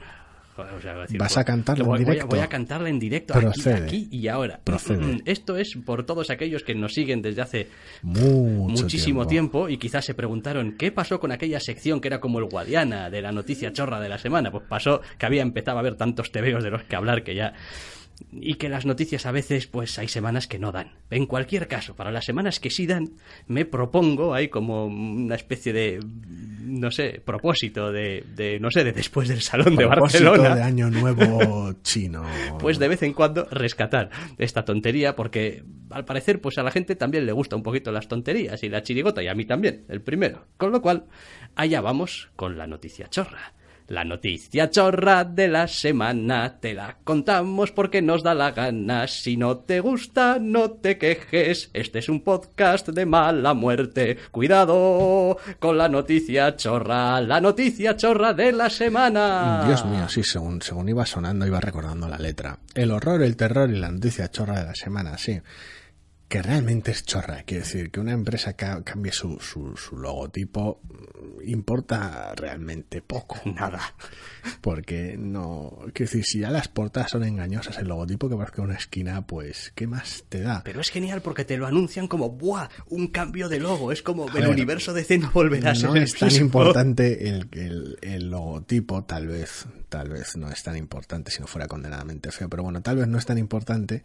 [SPEAKER 2] Joder, o sea, iba decir,
[SPEAKER 3] ¿Vas a cantarla en
[SPEAKER 2] voy, voy a-
[SPEAKER 3] directo?
[SPEAKER 2] Voy a cantarla en directo aquí,
[SPEAKER 3] Procede.
[SPEAKER 2] aquí y ahora.
[SPEAKER 3] Procede.
[SPEAKER 2] Esto es por todos aquellos que nos siguen desde hace
[SPEAKER 3] Mucho
[SPEAKER 2] muchísimo tiempo. y quizás se preguntaron qué pasó con aquella sección que era como el Guadiana de la noticia chorra de la semana. Pues pasó que había empezado a haber tantos tebeos de los que hablar que ya y que las noticias a veces pues hay semanas que no dan. En cualquier caso, para las semanas que sí dan, me propongo hay como una especie de no sé, propósito de, de no sé, de después del salón de Barcelona.
[SPEAKER 3] de año nuevo chino.
[SPEAKER 2] Pues de vez en cuando rescatar esta tontería porque al parecer pues a la gente también le gusta un poquito las tonterías y la chirigota y a mí también, el primero. Con lo cual, allá vamos con la noticia chorra. La noticia chorra de la semana te la contamos porque nos da la gana. Si no te gusta, no te quejes. Este es un podcast de mala muerte. Cuidado con la noticia chorra, la noticia chorra de la semana.
[SPEAKER 3] Dios mío, sí, según, según iba sonando, iba recordando la letra. El horror, el terror y la noticia chorra de la semana, sí. Que realmente es chorra, quiero decir, que una empresa ca- cambie su, su, su logotipo mm, importa realmente poco.
[SPEAKER 2] Nada.
[SPEAKER 3] Porque no. Quiero decir, si ya las portadas son engañosas, el logotipo que parezca una esquina, pues, ¿qué más te da?
[SPEAKER 2] Pero es genial porque te lo anuncian como ¡buah! Un cambio de logo. Es como el
[SPEAKER 3] ver,
[SPEAKER 2] universo de C no volverá a ser
[SPEAKER 3] no es tan importante el, el, el logotipo, tal vez, tal vez no es tan importante si no fuera condenadamente feo, pero bueno, tal vez no es tan importante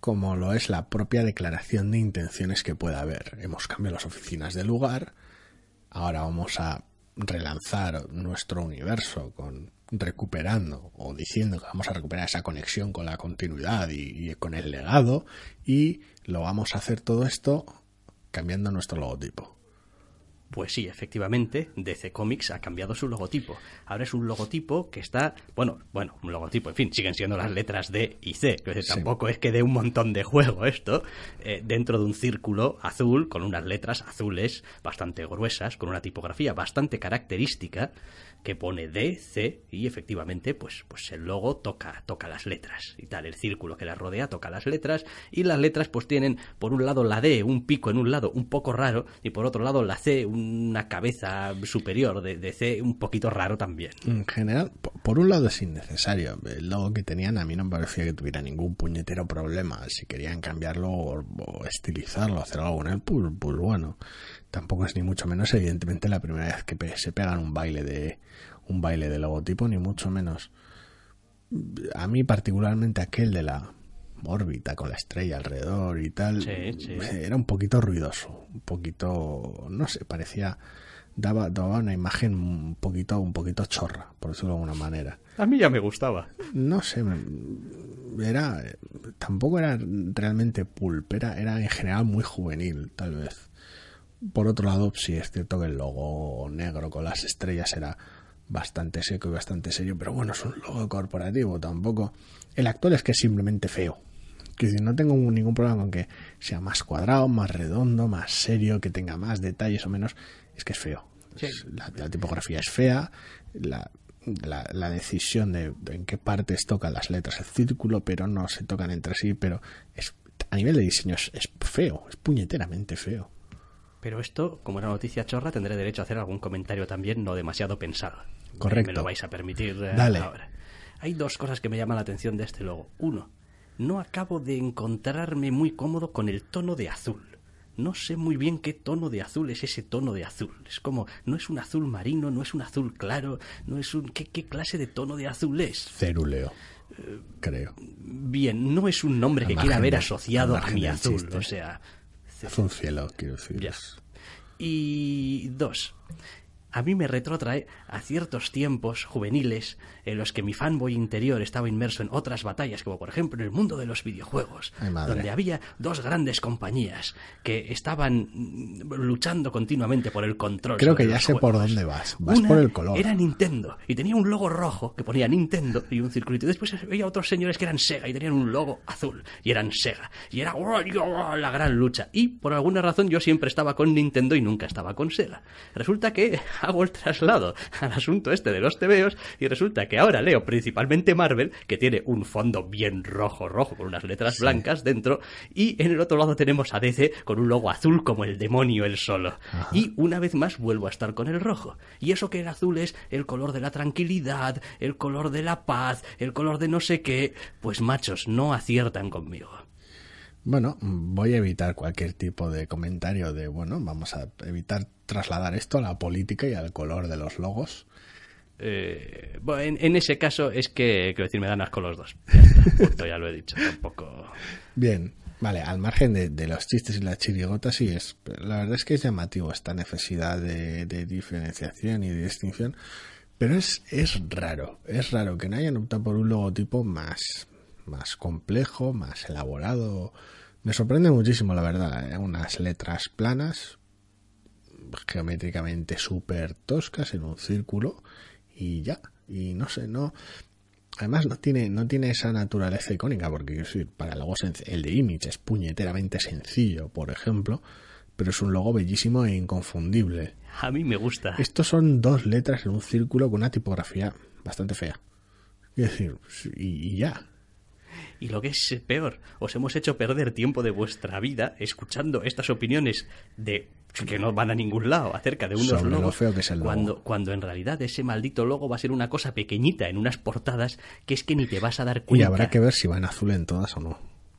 [SPEAKER 3] como lo es la propia declaración de intenciones que pueda haber. Hemos cambiado las oficinas de lugar, ahora vamos a relanzar nuestro universo con recuperando o diciendo que vamos a recuperar esa conexión con la continuidad y, y con el legado y lo vamos a hacer todo esto cambiando nuestro logotipo.
[SPEAKER 2] Pues sí, efectivamente, DC Comics ha cambiado su logotipo. Ahora es un logotipo que está, bueno, bueno, un logotipo, en fin, siguen siendo las letras D y C. Decir,
[SPEAKER 3] Sí.
[SPEAKER 2] Tampoco es que dé un montón de juego esto, eh, dentro de un círculo azul con unas letras azules bastante gruesas, con una tipografía bastante característica que pone D, C y efectivamente, pues, pues el logo toca, toca las letras y tal. El círculo que las rodea toca las letras y las letras pues tienen por un lado la D, un pico en un lado un poco raro y por otro lado la C, una cabeza superior de, C un poquito raro también.
[SPEAKER 3] En general, po- por un lado es innecesario. El logo que tenían a mí no me parecía que tuviera ningún puñetero problema. Si querían cambiarlo o, estilizarlo, hacer algo con él, pues, pues bueno. Tampoco es ni mucho menos, evidentemente, la primera vez que se pegan un baile de un baile de logotipo, ni mucho menos. A mí particularmente aquel de la órbita con la estrella alrededor y tal,
[SPEAKER 2] Sí, sí.
[SPEAKER 3] era un poquito ruidoso, un poquito, no sé, parecía daba, daba una imagen un poquito, un poquito chorra, por decirlo de alguna manera.
[SPEAKER 2] A mí ya me gustaba.
[SPEAKER 3] No sé, me- era, tampoco era realmente pulp, era, era en general muy juvenil, tal vez. Por otro lado, sí es cierto que el logo negro con las estrellas era bastante seco y bastante serio, pero bueno, es un logo corporativo, tampoco. El actual es que es simplemente feo. Que si no tengo ningún problema con que sea más cuadrado, más redondo, más serio, que tenga más detalles o menos, es que es feo.
[SPEAKER 2] Sí.
[SPEAKER 3] Es- la, la tipografía es fea, la, la, la decisión de, de en qué partes tocan las letras el círculo, pero no se tocan entre sí, pero es, a nivel de diseño es, es feo, es puñeteramente feo.
[SPEAKER 2] Pero esto, como era noticia chorra, tendré derecho a hacer algún comentario también no demasiado pensado.
[SPEAKER 3] Correcto.
[SPEAKER 2] Me lo vais a permitir eh,
[SPEAKER 3] Dale.
[SPEAKER 2] ahora. Hay dos cosas que me llaman la atención de este logo. Uno, no acabo de encontrarme muy cómodo con el tono de azul. No sé muy bien qué tono de azul es ese tono de azul. Es como, no es un azul marino, no es un azul claro, no es un... ¿Qué, qué clase de tono de azul es?
[SPEAKER 3] Ceruleo, creo.
[SPEAKER 2] Bien, no es un nombre que quiera ver
[SPEAKER 3] de-
[SPEAKER 2] asociado a mi azul.
[SPEAKER 3] chiste.
[SPEAKER 2] O sea,
[SPEAKER 3] Es un cielo, quiero decir.
[SPEAKER 2] Ya.
[SPEAKER 3] es-
[SPEAKER 2] Y dos, a mí me retrotrae a ciertos tiempos juveniles en los que mi fanboy interior estaba inmerso en otras batallas, como por ejemplo en el mundo de los videojuegos,
[SPEAKER 3] Ay,
[SPEAKER 2] donde había dos grandes compañías que estaban luchando continuamente por el control.
[SPEAKER 3] Creo que ya sé por dónde vas. Vas
[SPEAKER 2] Una
[SPEAKER 3] por el color.
[SPEAKER 2] Era Nintendo y tenía un logo rojo que ponía Nintendo y un circulito. Y después había otros señores que eran Sega y tenían un logo azul y eran Sega. Y era ¡oh, la gran lucha. Y por alguna razón yo siempre estaba con Nintendo y nunca estaba con Sega. Resulta que hago el traslado al asunto este de los tebeos y resulta que ahora leo principalmente Marvel, que tiene un fondo bien rojo, rojo, con unas letras blancas dentro, y en el otro lado tenemos a DC con un logo azul como el demonio el solo. Y una vez más vuelvo a estar con el rojo. Y eso que el azul es el color de la tranquilidad, el color de la paz, el color de no sé qué, pues machos, no aciertan conmigo.
[SPEAKER 3] Bueno, voy a evitar cualquier tipo de comentario de, bueno, vamos a evitar trasladar esto a la política y al color de los logos.
[SPEAKER 2] Eh, bueno, en, en ese caso es que, quiero decir, me dan asco los dos. Ya está, punto, ya lo he dicho, tampoco...
[SPEAKER 3] Bien, vale, al margen de, de los chistes y las chirigotas, sí es. La verdad es que es llamativo esta necesidad de, de diferenciación y de distinción, pero es, es raro, es raro que no hayan optado por un logotipo más, más complejo, más elaborado. Me sorprende muchísimo, la verdad, ¿eh? unas letras planas, geométricamente súper toscas en un círculo y ya. Y no sé, no. Además no tiene, no tiene esa naturaleza icónica, porque quiero decir, para el logo el de Image es puñeteramente sencillo, por ejemplo, pero es un logo bellísimo e inconfundible.
[SPEAKER 2] A mí me gusta.
[SPEAKER 3] Estos son dos letras en un círculo con una tipografía bastante fea. Quiero decir, y ya.
[SPEAKER 2] Y lo que es peor, os hemos hecho perder tiempo de vuestra vida escuchando estas opiniones de que no van a ningún lado acerca de unos
[SPEAKER 3] Sobre lo
[SPEAKER 2] logos
[SPEAKER 3] feo que es el logo.
[SPEAKER 2] cuando cuando en realidad ese maldito logo va a ser una cosa pequeñita en unas portadas que es que ni te vas a dar
[SPEAKER 3] Y
[SPEAKER 2] cuenta.
[SPEAKER 3] habrá que ver si va en azul en todas o no.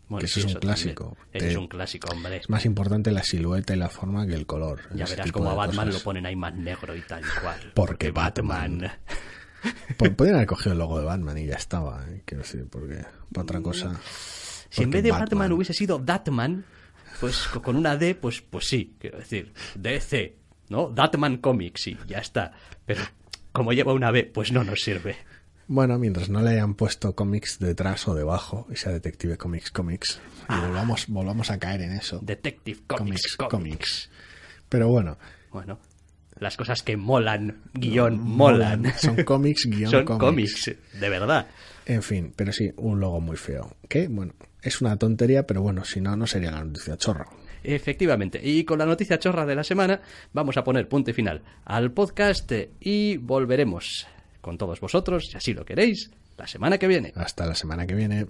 [SPEAKER 2] Bueno,
[SPEAKER 3] que eso es un clásico. Te-
[SPEAKER 2] es un clásico, hombre.
[SPEAKER 3] Es más importante la silueta y la forma que el color.
[SPEAKER 2] Ya verás como a Batman
[SPEAKER 3] cosas.
[SPEAKER 2] lo ponen ahí más negro y tal y cual.
[SPEAKER 3] Porque Batman. Podrían haber cogido el logo de Batman y ya estaba. ¿eh? Quiero decir, porque por otra cosa.
[SPEAKER 2] Si en vez de Batman, hubiese sido Datman, pues co- con una D, pues, pues sí, quiero decir, DC, ¿no? Datman Comics, sí, ya está. Pero como lleva una B, pues no nos sirve.
[SPEAKER 3] Bueno, mientras no le hayan puesto cómics detrás o debajo, y sea Detective Comics Comics, y volvamos, volvamos a caer en eso.
[SPEAKER 2] Detective Comics,
[SPEAKER 3] Comics,
[SPEAKER 2] Comics.
[SPEAKER 3] Comics. Pero bueno,
[SPEAKER 2] Bueno, las cosas que molan, guion, molan.
[SPEAKER 3] Son cómics, guion
[SPEAKER 2] Son
[SPEAKER 3] cómics.
[SPEAKER 2] cómics, de verdad.
[SPEAKER 3] En fin, pero sí, un logo muy feo. Que, bueno, es una tontería, pero bueno, si no, no sería la noticia chorra.
[SPEAKER 2] Efectivamente. Y con la noticia chorra de la semana vamos a poner punto y final al podcast y volveremos con todos vosotros, si así lo queréis, la semana que viene.
[SPEAKER 3] Hasta la semana que viene.